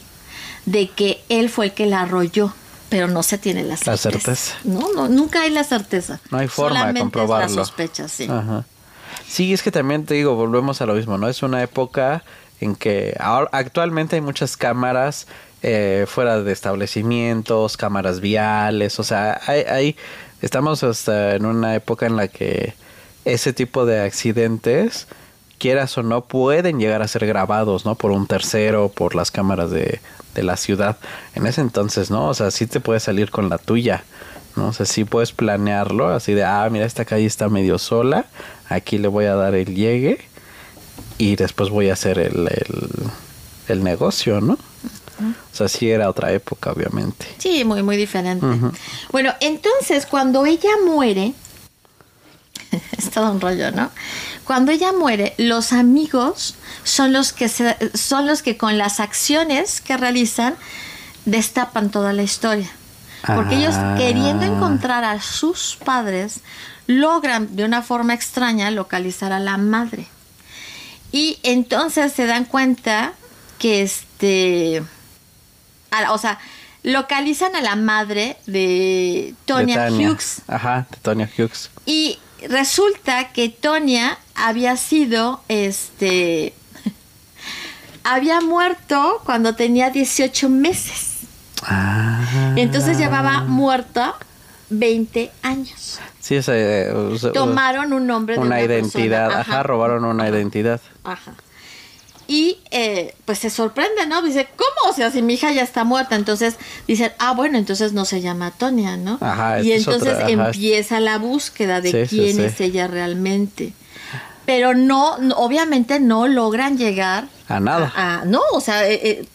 Speaker 1: de que él fue el que la arrolló, pero no se tiene la certeza.
Speaker 2: La certeza.
Speaker 1: No, no, nunca hay la certeza.
Speaker 2: No hay forma de
Speaker 1: Solamente es
Speaker 2: comprobarlo.
Speaker 1: la sospecha, sí.
Speaker 2: Ajá. Sí, es que también te digo, volvemos a lo mismo, ¿no? Es una época en que ahora, actualmente hay muchas cámaras eh, fuera de establecimientos, cámaras viales, o sea, hay, hay- estamos hasta en una época en la que ese tipo de accidentes, quieras o no, pueden llegar a ser grabados, ¿no? Por un tercero, por las cámaras de, de la ciudad. En ese entonces, ¿no? O sea, sí te puedes salir con la tuya. ¿no? O sea, sí puedes planearlo, así de, ah, mira, esta calle está medio sola, aquí le voy a dar el llegue y después voy a hacer el, el, el negocio, ¿no? O sea, sí era otra época, obviamente.
Speaker 1: Sí, muy, muy diferente. Bueno, entonces cuando ella muere, es todo un rollo, ¿no? Cuando ella muere, los amigos son los que se- son los que con las acciones que realizan destapan toda la historia. Porque ellos
Speaker 2: Ah.
Speaker 1: queriendo encontrar a sus padres logran de una forma extraña localizar a la madre. Y entonces se dan cuenta que este a- o sea, localizan a la madre de Tonya
Speaker 2: De.
Speaker 1: Hughes
Speaker 2: Ajá, de Tonya Hughes.
Speaker 1: y resulta que Tonya había sido este había muerto cuando tenía 18 meses.
Speaker 2: Ah.
Speaker 1: Entonces llevaba muerta 20 años.
Speaker 2: Sí, o sea, eh, o sea,
Speaker 1: Tomaron un nombre de
Speaker 2: una
Speaker 1: una
Speaker 2: identidad,
Speaker 1: persona.
Speaker 2: ajá. robaron una identidad.
Speaker 1: Ajá. Y eh, pues se sorprende, ¿no? Dice, ¿cómo? O sea, si mi hija ya está muerta. Entonces dicen, ah, bueno, entonces no se llama Tonia, ¿no?
Speaker 2: Ajá,
Speaker 1: y entonces
Speaker 2: otra,
Speaker 1: empieza la búsqueda de
Speaker 2: Sí,
Speaker 1: quién
Speaker 2: sí.
Speaker 1: es ella realmente. Pero no, obviamente no logran llegar
Speaker 2: A nada.
Speaker 1: a- a- no, o sea, eh, eh,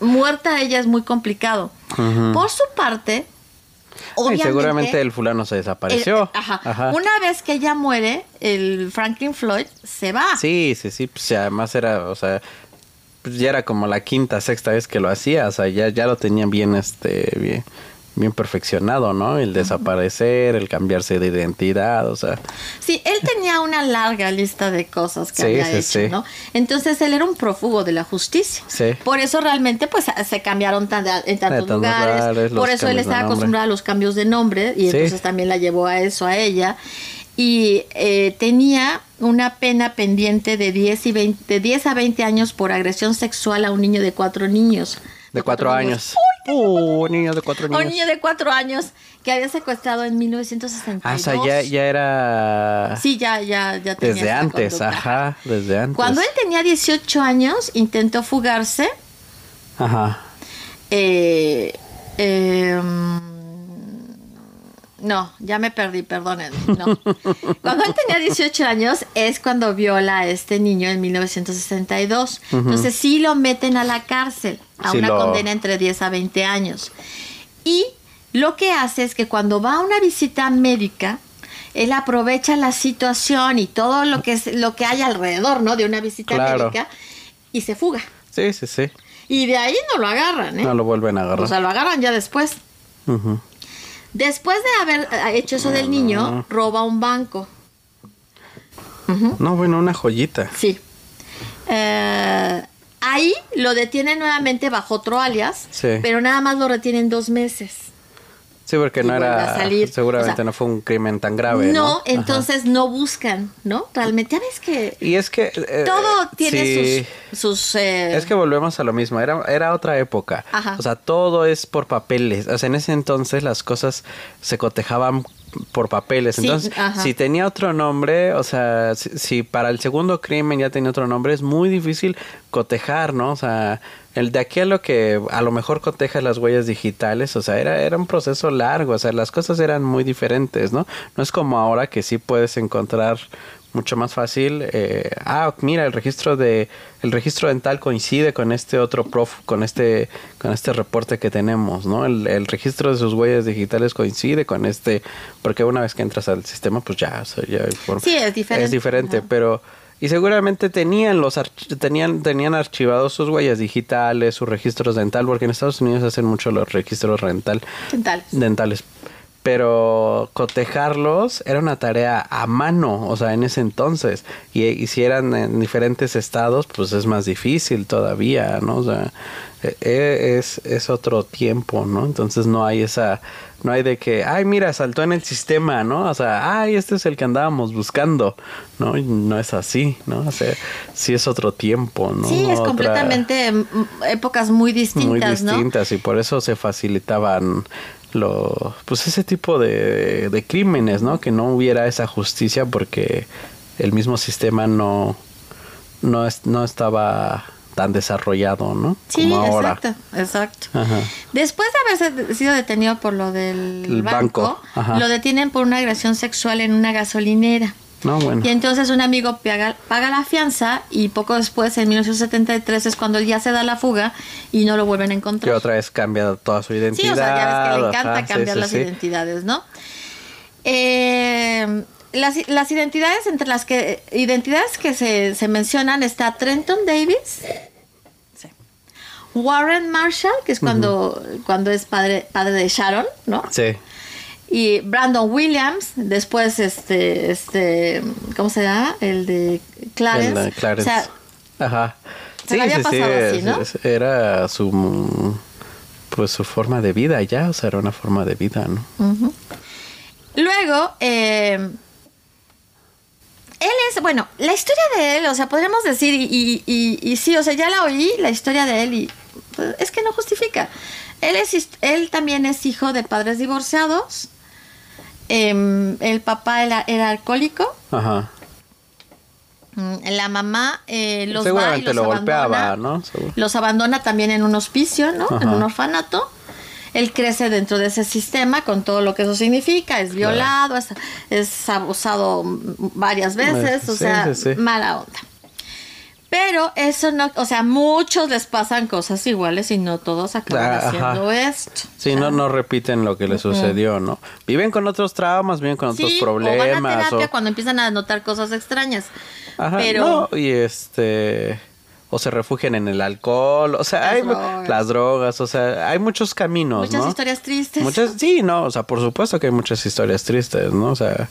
Speaker 1: muerta ella es muy complicado. Por su parte,
Speaker 2: Y seguramente el fulano se desapareció.
Speaker 1: el- ajá.
Speaker 2: Ajá.
Speaker 1: Una vez que ella muere, el Franklin Floyd se va.
Speaker 2: Sí, sí, sí, pues además era, o sea, pues ya era como la quinta, sexta vez que lo hacía, o sea, ya, ya lo tenían bien, este, bien, bien perfeccionado, ¿no? El desaparecer, el cambiarse de identidad, o sea,
Speaker 1: Sí, él tenía una larga lista de cosas que
Speaker 2: Sí,
Speaker 1: había
Speaker 2: sí,
Speaker 1: hecho,
Speaker 2: sí.
Speaker 1: ¿no? Entonces él era un prófugo de la justicia.
Speaker 2: Sí.
Speaker 1: Por eso realmente pues se cambiaron tan- en tantos
Speaker 2: tantos
Speaker 1: lugares. Por eso él estaba acostumbrado a los cambios de nombre y entonces también la llevó a eso a ella. Y eh, tenía una pena pendiente de 10, y 20, de 10 a 20 años por agresión sexual a un niño de cuatro niños.
Speaker 2: de cuatro años. Uh, niño de cuatro
Speaker 1: A un
Speaker 2: años.
Speaker 1: niño de cuatro años que había secuestrado en 1962.
Speaker 2: Ah, o sea, ya, ya era
Speaker 1: Sí, ya, ya, ya tenía
Speaker 2: desde antes,
Speaker 1: conducta.
Speaker 2: ajá, desde antes.
Speaker 1: Cuando él tenía 18 años, intentó fugarse.
Speaker 2: Ajá.
Speaker 1: eh, eh, no, ya me perdí, perdónenme. No. Cuando él tenía 18 años es cuando viola a este niño en 1962. Entonces sí lo meten a la cárcel, a
Speaker 2: Sí
Speaker 1: una
Speaker 2: lo-
Speaker 1: condena entre 10 a 20 años. Y lo que hace es que cuando va a una visita médica, él aprovecha la situación y todo lo que, es, lo que hay alrededor ¿no? de una visita
Speaker 2: Claro.
Speaker 1: médica y se fuga.
Speaker 2: Sí, sí, sí.
Speaker 1: Y de ahí no lo agarran, ¿eh?
Speaker 2: No lo vuelven a agarrar.
Speaker 1: o sea, lo agarran ya después. Después de haber eh, hecho eso del niño, roba un banco.
Speaker 2: No, bueno, una joyita.
Speaker 1: Sí. Eh, ahí lo detienen nuevamente bajo otro alias,
Speaker 2: Sí.
Speaker 1: pero nada más lo retienen dos meses.
Speaker 2: Sí, porque no era.
Speaker 1: salir.
Speaker 2: Seguramente
Speaker 1: O sea,
Speaker 2: no fue un crimen tan grave.
Speaker 1: no,
Speaker 2: No, Ajá.
Speaker 1: entonces no buscan, ¿no? Realmente, ya ves que
Speaker 2: Y es que. eh,
Speaker 1: todo tiene
Speaker 2: sí,
Speaker 1: sus... sus eh,
Speaker 2: Es que volvemos a lo mismo, era, era otra época.
Speaker 1: Ajá.
Speaker 2: O sea, todo es por papeles. O sea, en ese entonces las cosas se cotejaban por papeles. Entonces, si tenía otro nombre, o sea, si, si para el segundo crimen ya tenía otro nombre, es muy difícil cotejar, ¿no? O sea, el de aquí a lo que a lo mejor coteja las huellas digitales, o sea, era, era un proceso largo, o sea, las cosas eran muy diferentes, ¿no? No es como ahora que sí puedes encontrar mucho más fácil. eh, ah, mira, el registro de el registro dental coincide con este otro prof, con este con este reporte que tenemos, ¿no? El, el registro de sus huellas digitales coincide con este, porque una vez que entras al sistema, pues ya, o sea, ya
Speaker 1: Sí, es diferente.
Speaker 2: Es diferente,
Speaker 1: Ajá.
Speaker 2: pero y seguramente tenían los arch- tenían tenían archivados sus huellas digitales, sus registros dental, porque en Estados Unidos hacen mucho los registros rental
Speaker 1: dentales.
Speaker 2: dentales. Pero cotejarlos era una tarea a mano, o sea, en ese entonces. Y, y si eran en diferentes estados, pues es más difícil todavía, ¿no? O sea, es, es otro tiempo, ¿no? Entonces no hay esa, no hay de que, ay, mira, saltó en el sistema, ¿no? O sea, ay, este es el que andábamos buscando, ¿no? Y no es así, ¿no? O sea, sí es otro tiempo, ¿no?
Speaker 1: Sí, es
Speaker 2: Otra-
Speaker 1: completamente épocas muy distintas,
Speaker 2: muy
Speaker 1: ¿no?
Speaker 2: distintas y por eso se facilitaban lo pues ese tipo de, de crímenes no que no hubiera esa justicia porque el mismo sistema no no es- no estaba tan desarrollado no
Speaker 1: Sí,
Speaker 2: como ahora
Speaker 1: exacto, exacto.
Speaker 2: Ajá.
Speaker 1: Después de haberse sido detenido por lo del
Speaker 2: El
Speaker 1: banco,
Speaker 2: banco,
Speaker 1: lo detienen por una agresión sexual en una gasolinera.
Speaker 2: no bueno
Speaker 1: Y entonces un amigo paga, paga la fianza y poco después, en 1973, es cuando ya se da la fuga y no lo vuelven a
Speaker 2: que
Speaker 1: encontrar.
Speaker 2: otra vez cambia toda su identidad
Speaker 1: Sí, o sea, ya ves que le encanta
Speaker 2: ajá,
Speaker 1: cambiar
Speaker 2: sí,
Speaker 1: las
Speaker 2: sí.
Speaker 1: identidades, ¿no? Eh, las, las identidades entre las que identidades que se, se mencionan está Trenton Davis. Warren Marshall, que es cuando, cuando es padre, padre de Sharon, ¿no?
Speaker 2: sí
Speaker 1: Y Brandon Williams, después este, este, ¿cómo se llama? El de Clarence.
Speaker 2: El Clarence.
Speaker 1: O sea,
Speaker 2: Ajá.
Speaker 1: se la había pasado así, ¿no?
Speaker 2: era su pues su forma de vida ya, o sea, era una forma de vida, ¿no?
Speaker 1: Ujú. Luego, eh, él es, bueno, la historia de él, o sea, podríamos decir, y, y, y- y sí, o sea, ya la oí, la historia de él, y pues, es que no justifica. Él, es, él también es hijo de padres divorciados. Em, el papá era, era alcohólico.
Speaker 2: Ajá.
Speaker 1: Mm, La mamá eh, los va y
Speaker 2: Seguramente
Speaker 1: los
Speaker 2: lo
Speaker 1: abandona.
Speaker 2: golpeaba, ¿no? Seguro.
Speaker 1: Los abandona también en un hospicio, ¿no? En un orfanato. Él crece dentro de ese sistema con todo lo que eso significa. Es violado, es, es abusado varias veces, o sea,
Speaker 2: sí, sí.
Speaker 1: mala onda. Pero eso no, o sea, muchos les pasan cosas iguales y no todos acaban
Speaker 2: Ah, ajá.
Speaker 1: haciendo esto.
Speaker 2: Sí, no, no repiten lo que les sucedió, ¿no? Viven con otros traumas, viven con otros problemas.
Speaker 1: o van a terapia
Speaker 2: o-
Speaker 1: cuando empiezan a notar cosas extrañas.
Speaker 2: Ajá,
Speaker 1: pero
Speaker 2: no, y este o se refugian en el alcohol, o sea,
Speaker 1: Las
Speaker 2: hay
Speaker 1: drogas.
Speaker 2: las drogas, o sea, hay muchos caminos,
Speaker 1: muchas
Speaker 2: ¿no?
Speaker 1: historias tristes.
Speaker 2: Muchas, sí, no, o sea, por supuesto que hay muchas historias tristes, ¿no? O sea,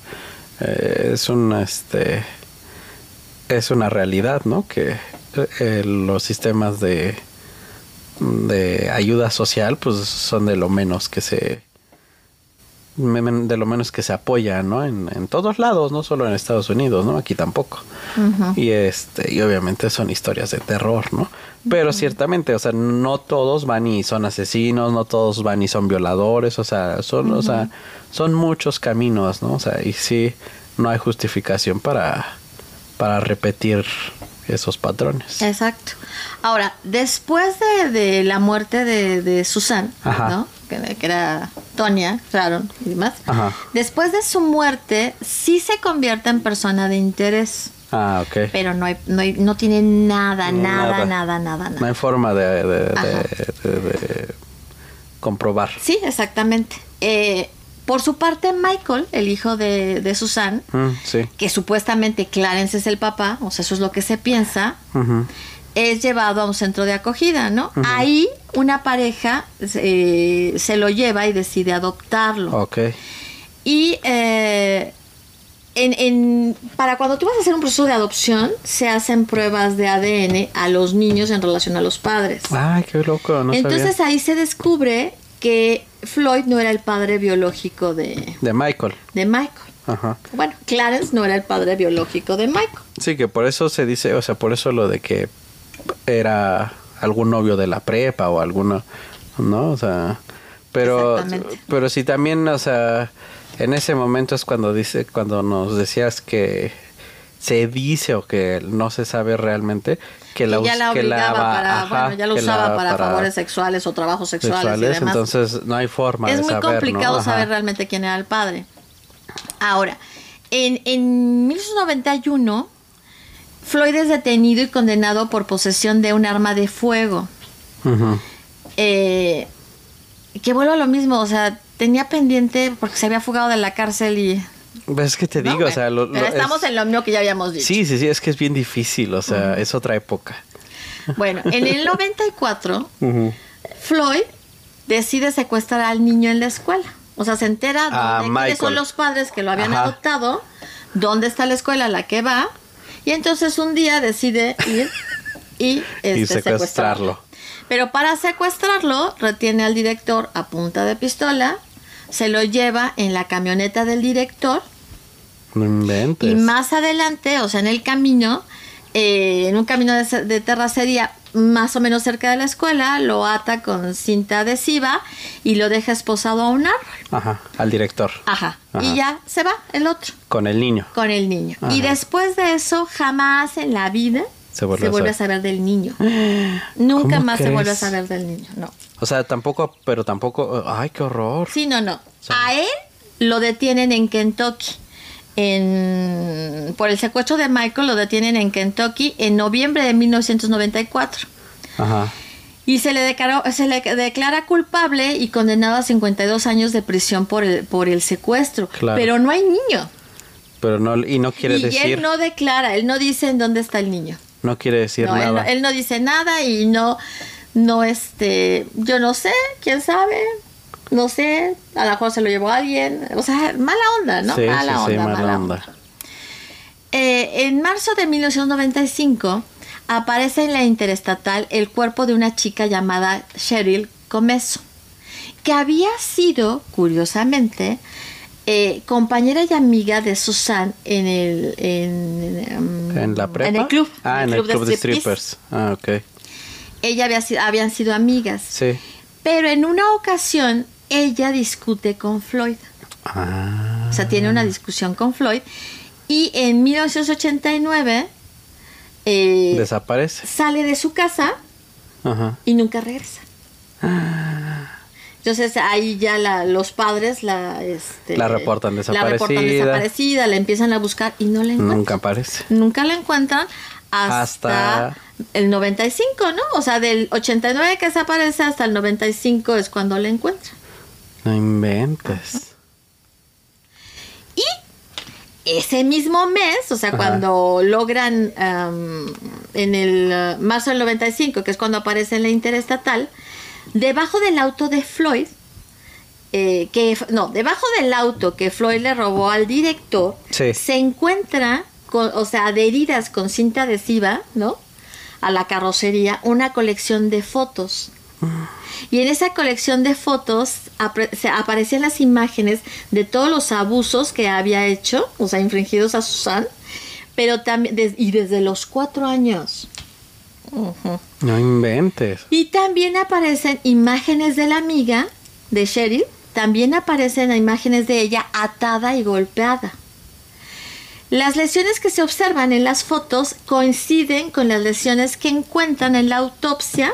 Speaker 2: eh, es una, este, es una realidad, ¿no? Que eh, los sistemas de, de ayuda social, pues, son de lo menos que se, de lo menos que se apoya, ¿no? En, en todos lados, no solo en Estados Unidos, ¿no? Aquí tampoco. Y este, y obviamente son historias de terror, ¿no? Pero ciertamente, o sea, no todos van y son asesinos, no todos van y son violadores, o sea, son, o sea, son muchos caminos, ¿no? O sea, y sí, no hay justificación para, para repetir esos patrones.
Speaker 1: Exacto. Ahora, después de, de la muerte de, de Susan,
Speaker 2: Ajá.
Speaker 1: ¿no? Que, que era Tonya, Sharon y demás.
Speaker 2: Ajá.
Speaker 1: Después de su muerte, sí se convierte en persona de interés.
Speaker 2: Ah, ok.
Speaker 1: Pero no, hay, no, hay- no tiene nada, nada,
Speaker 2: Nada.
Speaker 1: nada, nada, nada.
Speaker 2: No hay forma de, de- comprobar.
Speaker 1: Sí, exactamente. Eh, por su parte, Michael, el hijo de, de Susan,
Speaker 2: Mm, sí.
Speaker 1: que supuestamente Clarence es el papá, o sea, eso es lo que se piensa,
Speaker 2: Ujú.
Speaker 1: Es llevado a un centro de acogida, ¿no? Ahí una pareja eh, se lo lleva y decide adoptarlo.
Speaker 2: Ok.
Speaker 1: Y eh, en, en- para cuando tú vas a hacer un proceso de adopción, se hacen pruebas de ADN a los niños en relación a los padres.
Speaker 2: Ay, qué loco, no
Speaker 1: Entonces
Speaker 2: sabía.
Speaker 1: ahí se descubre que Floyd no era el padre biológico de,
Speaker 2: De Michael.
Speaker 1: de Michael.
Speaker 2: Ajá.
Speaker 1: Bueno, Clarence no era el padre biológico de Michael.
Speaker 2: Sí, que por eso se dice, o sea, por eso lo de que era algún novio de la prepa o alguno, ¿no? O sea, pero, pero sí también, o sea, en ese momento es cuando dice, cuando nos decías que se dice o que no se sabe realmente que la,
Speaker 1: y ya
Speaker 2: que
Speaker 1: para,
Speaker 2: ajá,
Speaker 1: bueno, ya lo usaba
Speaker 2: la-
Speaker 1: para, favores sexuales o trabajos sexuales, y
Speaker 2: sexuales,
Speaker 1: demás.
Speaker 2: entonces no hay forma
Speaker 1: es
Speaker 2: de
Speaker 1: muy
Speaker 2: saber, ¿no?
Speaker 1: complicado
Speaker 2: Ajá.
Speaker 1: saber realmente quién era el padre. Ahora, en, en 1991, Floyd es detenido y condenado por posesión de un arma de fuego.
Speaker 2: Ujú.
Speaker 1: Eh, que vuelvo a lo mismo, o sea, tenía pendiente porque se había fugado de la cárcel y...
Speaker 2: Pues es que te
Speaker 1: No,
Speaker 2: digo, o sea, lo,
Speaker 1: pero
Speaker 2: lo-
Speaker 1: estamos
Speaker 2: es-
Speaker 1: en lo mismo que ya habíamos dicho.
Speaker 2: Sí, sí, sí, es que es bien difícil, o sea, es otra época.
Speaker 1: Bueno, en el 94, Floyd decide secuestrar al niño en la escuela. O sea, se entera
Speaker 2: A
Speaker 1: de quiénes son los padres que lo habían
Speaker 2: Ajá.
Speaker 1: adoptado, dónde está la escuela a la que va, y entonces un día decide ir y, este,
Speaker 2: y secuestrarlo.
Speaker 1: Pero para secuestrarlo, retiene al director a punta de pistola, se lo lleva en la camioneta del director
Speaker 2: No inventes.
Speaker 1: y más adelante, o sea, en el camino, eh, en un camino de, de terracería más o menos cerca de la escuela, lo ata con cinta adhesiva y lo deja esposado a un árbol.
Speaker 2: Ajá, al director.
Speaker 1: Ajá.
Speaker 2: Ajá.
Speaker 1: Y ya se va el otro
Speaker 2: Con el niño.
Speaker 1: con el niño.
Speaker 2: Ajá.
Speaker 1: Y después de eso, jamás en la vida
Speaker 2: Se vuelve a
Speaker 1: a
Speaker 2: saber.
Speaker 1: saber del niño. Nunca
Speaker 2: ¿Cómo
Speaker 1: más se vuelve a saber del niño. No.
Speaker 2: O sea, tampoco, pero tampoco. Ay, qué horror.
Speaker 1: Sí, no, no. A él lo detienen en Kentucky. En, por el secuestro de Michael lo detienen en Kentucky en noviembre de 1994.
Speaker 2: Ajá.
Speaker 1: Y se le, declaró, se le declara culpable y condenado a 52 años de prisión por el, por el secuestro.
Speaker 2: Claro.
Speaker 1: Pero no hay niño.
Speaker 2: Pero no, y no quiere
Speaker 1: y
Speaker 2: decir.
Speaker 1: él no declara, él no dice en dónde está el niño.
Speaker 2: no quiere decir
Speaker 1: No, él, no,
Speaker 2: nada.
Speaker 1: él no dice nada y no, no, este, yo no sé, quién sabe, no sé, a lo mejor se lo llevó alguien, o sea, mala onda, ¿no?
Speaker 2: Sí,
Speaker 1: mala
Speaker 2: sí, sí,
Speaker 1: onda,
Speaker 2: mala onda.
Speaker 1: Eh, en marzo de 1995 aparece en la interestatal el cuerpo de una chica llamada Cheryl Comeso, que había sido, curiosamente, eh, compañera y amiga de Susan en el en, em,
Speaker 2: ¿En la prepa?
Speaker 1: en el club
Speaker 2: Ah, en el club de strippers. Ah, ok.
Speaker 1: ella había sido, habían sido amigas
Speaker 2: Sí.
Speaker 1: pero en una ocasión ella discute con Floyd
Speaker 2: Ah.
Speaker 1: o sea tiene una discusión con Floyd y en 1989 eh,
Speaker 2: Desaparece.
Speaker 1: sale de su casa
Speaker 2: Ajá.
Speaker 1: y nunca regresa. Entonces ahí ya la- los padres la, este,
Speaker 2: La reportan
Speaker 1: La reportan
Speaker 2: desaparecida.
Speaker 1: desaparecida, la empiezan a buscar y no la encuentran.
Speaker 2: Nunca aparece.
Speaker 1: Nunca la encuentran hasta,
Speaker 2: Hasta-
Speaker 1: el 95, ¿no? O sea, del 89 que desaparece hasta el 95 es cuando la encuentran.
Speaker 2: No inventes.
Speaker 1: Y ese mismo mes, o sea,
Speaker 2: Ajá.
Speaker 1: cuando logran am, en el uh, marzo del 95, que es cuando aparece en la interestatal, debajo del auto de Floyd, eh, que no, debajo del auto que Floyd le robó al director,
Speaker 2: Sí.
Speaker 1: se encuentra, con, o sea, adheridas con cinta adhesiva, ¿no? A la carrocería, una colección de fotos. Y en esa colección de fotos se aparecían las imágenes de todos los abusos que había hecho, o sea, infringidos a Susan, pero también, des- y desde los cuatro años.
Speaker 2: No inventes.
Speaker 1: Y también aparecen imágenes de la amiga de Cheryl, también aparecen imágenes de ella atada y golpeada. Las lesiones que se observan en las fotos coinciden con las lesiones que encuentran en la autopsia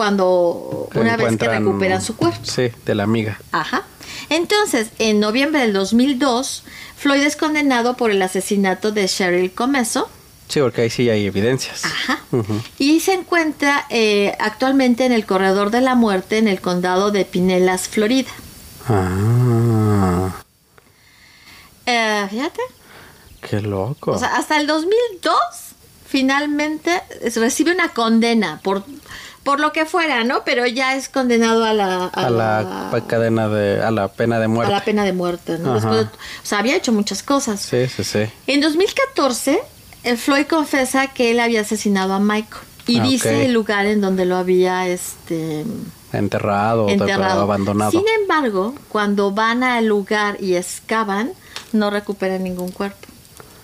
Speaker 1: cuando una vez que recuperan su cuerpo.
Speaker 2: Sí, de la amiga.
Speaker 1: Ajá. Entonces, en noviembre del 2002, Floyd es condenado por el asesinato de Cheryl Comeso.
Speaker 2: Sí, porque ahí sí hay evidencias.
Speaker 1: Ajá. Y se encuentra eh, actualmente en el corredor de la muerte en el condado de Pinellas, Florida.
Speaker 2: Ah,
Speaker 1: Eh, fíjate.
Speaker 2: qué loco.
Speaker 1: O sea, hasta el 2002 finalmente recibe una condena por, por lo que fuera, ¿no? Pero ya es condenado a la, a
Speaker 2: a la cadena de, a la pena de
Speaker 1: a
Speaker 2: muerte.
Speaker 1: la pena de muerte, ¿no?
Speaker 2: Ajá.
Speaker 1: Después de- o sea, había hecho muchas cosas.
Speaker 2: Sí, sí, sí.
Speaker 1: En 2014, eh, Floyd confesa que él había asesinado a Michael y
Speaker 2: Ah,
Speaker 1: dice el lugar en donde lo había este,
Speaker 2: Enterrado,
Speaker 1: enterrado.
Speaker 2: abandonado.
Speaker 1: Sin embargo, cuando van al lugar y excavan, no recuperan ningún cuerpo.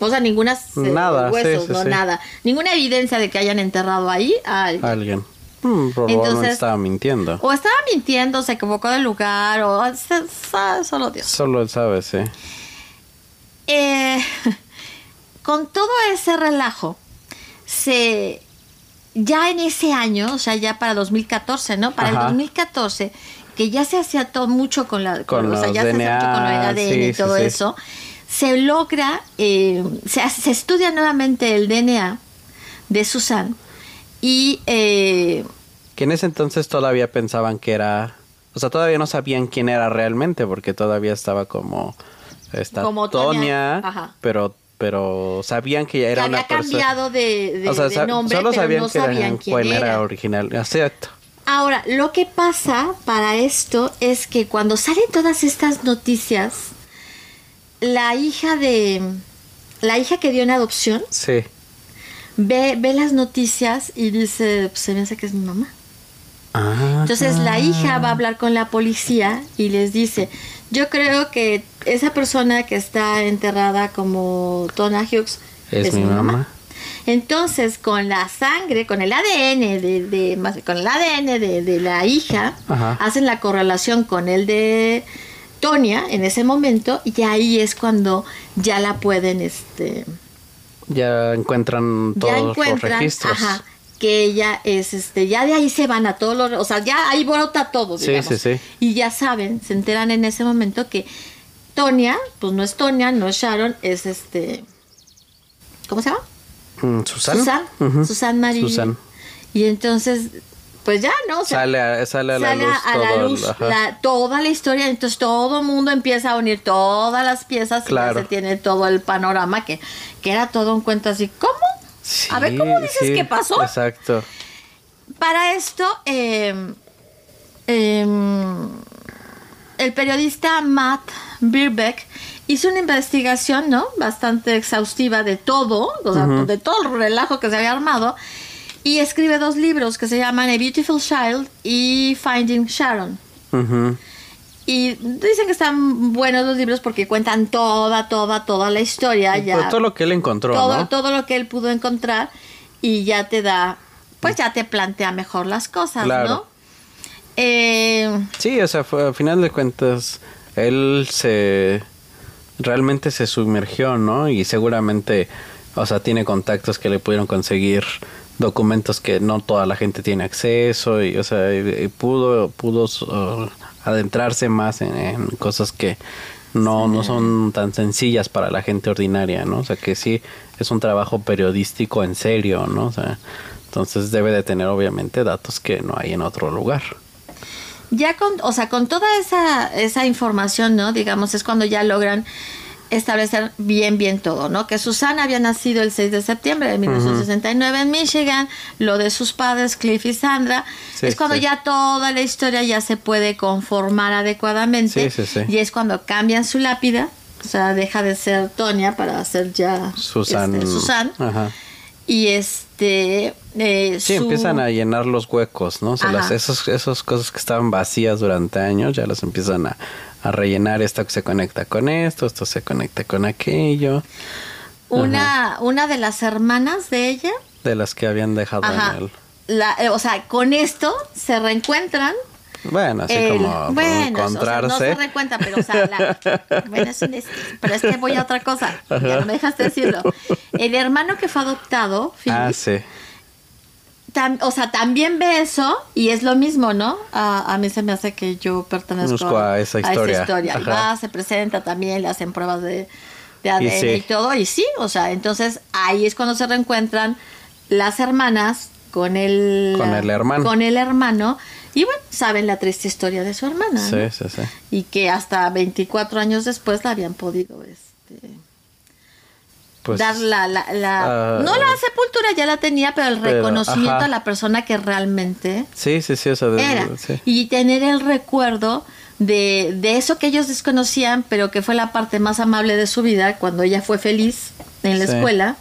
Speaker 1: O sea, ninguna eh,
Speaker 2: Nada, sí,
Speaker 1: huesos,
Speaker 2: sí,
Speaker 1: no
Speaker 2: sí.
Speaker 1: nada. Ninguna evidencia de que hayan enterrado ahí a alguien.
Speaker 2: Alguien. Hmm, estaba mintiendo.
Speaker 1: O estaba mintiendo, se equivocó del lugar, o se- sa- solo Dios.
Speaker 2: Solo él sabe, sí.
Speaker 1: Eh, con todo ese relajo, se ya en ese año, o sea, ya para 2014, ¿no? Para
Speaker 2: Ajá.
Speaker 1: el 2014, que ya se hacía todo mucho con la,
Speaker 2: Con
Speaker 1: o sea, ya se hacía mucho con el ADN
Speaker 2: sí,
Speaker 1: y todo
Speaker 2: sí.
Speaker 1: eso, se logra, eh, se estudia nuevamente el DNA de Susan y eh,
Speaker 2: Que en ese entonces todavía pensaban que era... O sea, todavía no sabían quién era realmente porque todavía estaba como... Esta
Speaker 1: Como ajá.
Speaker 2: pero pero sabían que ya
Speaker 1: que
Speaker 2: era
Speaker 1: había
Speaker 2: una persona...
Speaker 1: cambiado de, de-
Speaker 2: o sea,
Speaker 1: de
Speaker 2: sa-
Speaker 1: nombre,
Speaker 2: solo
Speaker 1: pero
Speaker 2: sabían
Speaker 1: no
Speaker 2: que
Speaker 1: sabían quién
Speaker 2: cuál era
Speaker 1: era.
Speaker 2: original. Exacto.
Speaker 1: Ahora, lo que pasa para esto es que cuando salen todas estas noticias, la hija de la hija que dio en adopción
Speaker 2: Sí.
Speaker 1: ve, ve las noticias y dice, pues se me hace que es mi mamá.
Speaker 2: Ah.
Speaker 1: Entonces la hija va a hablar con la policía y les dice, yo creo que esa persona que está enterrada como Tona Hughes
Speaker 2: Es mi mamá.
Speaker 1: Entonces con la sangre, con el ADN de, de- con el ADN de, de la hija,
Speaker 2: Ajá.
Speaker 1: hacen la correlación con el de Tonia en ese momento y ahí es cuando ya la pueden, este,
Speaker 2: Ya encuentran todos
Speaker 1: ya
Speaker 2: los registros.
Speaker 1: ajá, que ella es, este, ya de ahí se van a todos los, o sea, ya ahí brota todo,
Speaker 2: Sí,
Speaker 1: digamos.
Speaker 2: sí, sí.
Speaker 1: Y ya saben, se enteran en ese momento que Tonia, pues no es Tonia, no es Sharon, es este, ¿cómo se llama?
Speaker 2: Mm, ¿Susan?
Speaker 1: Susan. Susan Marie.
Speaker 2: Susan.
Speaker 1: Y entonces, pues ya, ¿no? O sea,
Speaker 2: Sale a, sale a la luz
Speaker 1: a la luz la- toda la historia, entonces todo el mundo empieza a unir todas las piezas y
Speaker 2: Claro.
Speaker 1: ya se tiene todo el panorama que, que era todo un cuento así, ¿cómo? A ver, ¿cómo dices
Speaker 2: sí,
Speaker 1: que pasó?
Speaker 2: Exacto.
Speaker 1: Para esto, eh, eh, el periodista Matt Birbeck hizo una investigación, ¿no? Bastante exhaustiva de todo, o sea, de todo el relajo que se había armado, y escribe dos libros que se llaman A Beautiful Child y Finding Sharon.
Speaker 2: Ujú.
Speaker 1: Y dicen que están buenos los libros porque cuentan toda, toda, toda la historia. Ya,
Speaker 2: Pues todo lo que él encontró,
Speaker 1: todo,
Speaker 2: ¿no?
Speaker 1: todo lo que él pudo encontrar y ya te da, pues ya te plantea mejor las cosas,
Speaker 2: Claro.
Speaker 1: ¿no? Eh,
Speaker 2: Sí, o sea, fue, al final de cuentas, él se realmente se sumergió, ¿no? Y seguramente o sea, tiene contactos que le pudieron conseguir documentos que no toda la gente tiene acceso y, o sea, y- y pudo, pudo uh, adentrarse más en, en cosas que no, no son tan sencillas para la gente ordinaria, ¿no? O sea, que sí es un trabajo periodístico en serio, ¿no? O sea, entonces debe de tener obviamente datos que no hay en otro lugar.
Speaker 1: Ya con, o sea, con toda esa, esa información, ¿no? Digamos, es cuando ya logran establecer bien, bien todo, ¿no? Que Susana había nacido el 6 de septiembre de 1969 en Michigan, lo de sus padres, Cliff y Sandra,
Speaker 2: Sí,
Speaker 1: es cuando
Speaker 2: sí.
Speaker 1: ya toda la historia ya se puede conformar adecuadamente
Speaker 2: Sí, sí, sí.
Speaker 1: y es cuando cambian su lápida, o sea, deja de ser Tonia para ser ya
Speaker 2: Susan.
Speaker 1: este, Susan.
Speaker 2: Ajá.
Speaker 1: y este eh,
Speaker 2: Sí,
Speaker 1: su-
Speaker 2: empiezan a llenar los huecos, ¿no? O sea, las, esos, esas cosas que estaban vacías durante años ya las empiezan a, a rellenar. Esto que se conecta con esto, esto se conecta con aquello,
Speaker 1: una, una de las hermanas de ella
Speaker 2: de las que habían dejado
Speaker 1: Ajá.
Speaker 2: en.
Speaker 1: La- eh, o sea, con esto se reencuentran.
Speaker 2: Bueno, así
Speaker 1: el-
Speaker 2: como
Speaker 1: bueno, o sea, no
Speaker 2: encontrarse.
Speaker 1: se reencuentran, pero o sea, la- bueno, es un est- pero es que voy a otra cosa. Ya no me dejaste decirlo. El hermano que fue adoptado, Philip,
Speaker 2: ah, sí.
Speaker 1: Tam- o sea, también ve eso y es lo mismo, ¿no? A, a mí se me hace que yo pertenezco
Speaker 2: a esa historia.
Speaker 1: historia. Y
Speaker 2: Ajá.
Speaker 1: va, se presenta también, le hacen pruebas de, de ADN y,
Speaker 2: sí.
Speaker 1: todo. Y sí, o sea, entonces ahí es cuando se reencuentran las hermanas con el,
Speaker 2: Con el hermano.
Speaker 1: Con el hermano. Y bueno, saben la triste historia de su hermana.
Speaker 2: Sí,
Speaker 1: ¿no?
Speaker 2: sí, sí.
Speaker 1: Y que hasta 24 años después la habían podido este,
Speaker 2: Pues,
Speaker 1: dar la, la, la-
Speaker 2: ah,
Speaker 1: no la sepultura ya la tenía, pero el
Speaker 2: pero,
Speaker 1: reconocimiento
Speaker 2: ajá.
Speaker 1: a la persona que realmente
Speaker 2: Sí, sí, sí, o sea, de-
Speaker 1: era.
Speaker 2: sí.
Speaker 1: Y tener el recuerdo de, de eso que ellos desconocían, pero que fue la parte más amable de su vida cuando ella fue feliz en la
Speaker 2: Sí.
Speaker 1: escuela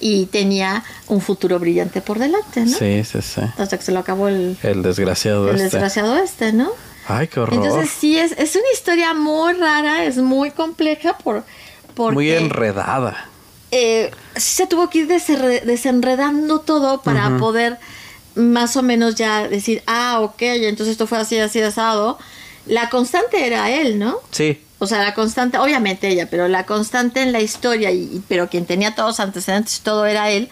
Speaker 1: y tenía un futuro brillante por delante, ¿no?
Speaker 2: Sí, sí, sí.
Speaker 1: Hasta que se lo acabó el,
Speaker 2: El desgraciado
Speaker 1: el
Speaker 2: este.
Speaker 1: desgraciado este, ¿no?
Speaker 2: Ay, qué horror.
Speaker 1: Entonces sí, es, es una historia muy rara, es muy compleja por... Porque,
Speaker 2: Muy enredada.
Speaker 1: eh, se tuvo que ir desenre- desenredando todo para poder más o menos ya decir, ah, ok, entonces esto fue así, así asado. La constante era él, ¿no?
Speaker 2: Sí,
Speaker 1: O sea, la constante, obviamente ella, pero la constante en la historia, y, pero quien tenía todos los antecedentes todo era él,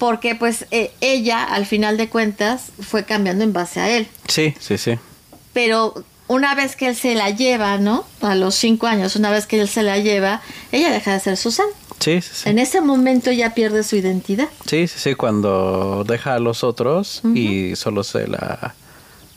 Speaker 1: porque pues eh, ella, al final de cuentas, fue cambiando en base a él.
Speaker 2: sí, sí, sí.
Speaker 1: Pero una vez que él se la lleva, ¿no? A los cinco años, una vez que él se la lleva, ella deja de ser Susan.
Speaker 2: Sí, sí, sí.
Speaker 1: En ese momento ya pierde su identidad.
Speaker 2: Sí, sí, sí, cuando deja a los otros y solo se la...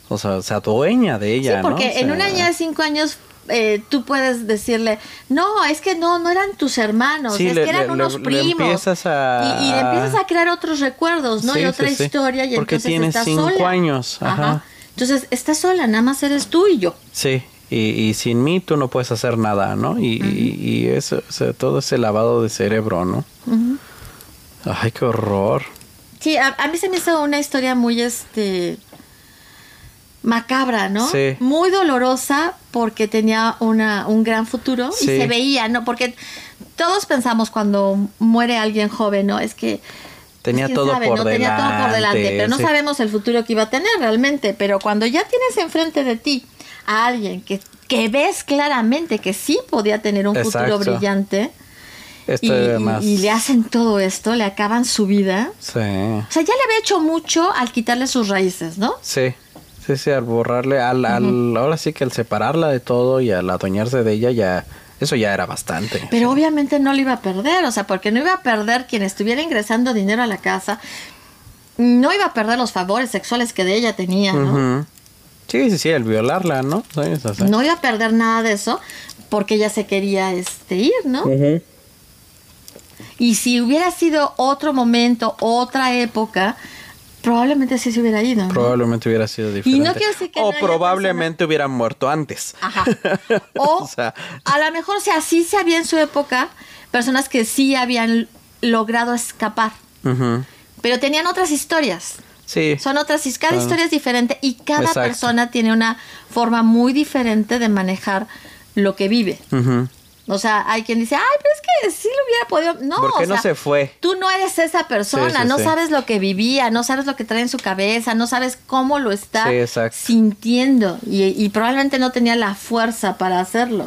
Speaker 2: O sea, se adueña de ella,
Speaker 1: sí, porque en
Speaker 2: sea,
Speaker 1: una niña de cinco años eh, tú puedes decirle, no, es que no, no eran tus hermanos,
Speaker 2: Sí,
Speaker 1: es
Speaker 2: le-
Speaker 1: que eran
Speaker 2: le-
Speaker 1: unos
Speaker 2: le-
Speaker 1: primos.
Speaker 2: empiezas a-
Speaker 1: Y, empiezas a crear otros recuerdos, ¿no?
Speaker 2: Sí,
Speaker 1: y otra
Speaker 2: sí,
Speaker 1: historia, y
Speaker 2: Porque
Speaker 1: entonces
Speaker 2: tienes
Speaker 1: estás
Speaker 2: cinco
Speaker 1: sola.
Speaker 2: años, ajá.
Speaker 1: Entonces estás sola, nada más eres tú y yo.
Speaker 2: Sí, y, y sin mí tú no puedes hacer nada, ¿no? Y, y, y eso, o sea, todo ese lavado de cerebro, ¿no? Ay, qué horror.
Speaker 1: Sí, a, a mí se me hizo una historia muy, este, macabra, ¿no?
Speaker 2: Sí.
Speaker 1: Muy dolorosa porque tenía una, un gran futuro y se veía, ¿no? Porque todos pensamos cuando muere alguien joven, ¿no? Es que...
Speaker 2: Tenía
Speaker 1: pues,
Speaker 2: todo
Speaker 1: sabe,
Speaker 2: por
Speaker 1: ¿no? Tenía todo por delante,
Speaker 2: delante,
Speaker 1: pero no
Speaker 2: sí.
Speaker 1: sabemos el futuro que iba a tener realmente. Pero cuando ya tienes enfrente de ti a alguien que, que ves claramente que sí podía tener un futuro brillante y,
Speaker 2: además...
Speaker 1: y- y le hacen todo esto, le acaban su vida.
Speaker 2: Sí,
Speaker 1: O sea, ya le había hecho mucho al quitarle sus raíces, ¿no?
Speaker 2: sí, sí, sí, al borrarle, al, al, ahora sí que al separarla de todo y al adueñarse de ella ya, eso ya era bastante.
Speaker 1: Pero obviamente no lo iba a perder, o sea, porque no iba a perder quien estuviera ingresando dinero a la casa, no iba a perder los favores sexuales que de ella tenía, ¿no?
Speaker 2: Sí, sí, sí, el violarla, ¿no? Sí, eso sí.
Speaker 1: No iba a perder nada de eso porque ella se quería este, ir, ¿no? Y si hubiera sido otro momento, otra época, probablemente sí se hubiera ido. ¿no?
Speaker 2: Probablemente hubiera sido diferente.
Speaker 1: no quiero decir que
Speaker 2: o
Speaker 1: no
Speaker 2: probablemente hubiera muerto antes.
Speaker 1: Ajá. O,
Speaker 2: O sea-
Speaker 1: a lo mejor, o sea, sí se había en su época personas que sí habían logrado escapar,
Speaker 2: Ujú.
Speaker 1: pero tenían otras historias.
Speaker 2: Sí.
Speaker 1: Son otras, y cada
Speaker 2: Son-
Speaker 1: historia es diferente y cada
Speaker 2: Exacto.
Speaker 1: persona tiene una forma muy diferente de manejar lo que vive.
Speaker 2: Ujú.
Speaker 1: O sea, hay quien dice, ay, pero es que sí lo hubiera podido. No,
Speaker 2: ¿Por qué
Speaker 1: o
Speaker 2: no
Speaker 1: sea,
Speaker 2: se fue?
Speaker 1: Tú no eres esa persona,
Speaker 2: Sí, sí,
Speaker 1: no
Speaker 2: sí.
Speaker 1: sabes lo que vivía, no sabes lo que trae en su cabeza, no sabes cómo lo está sintiendo y, y probablemente no tenía la fuerza para hacerlo.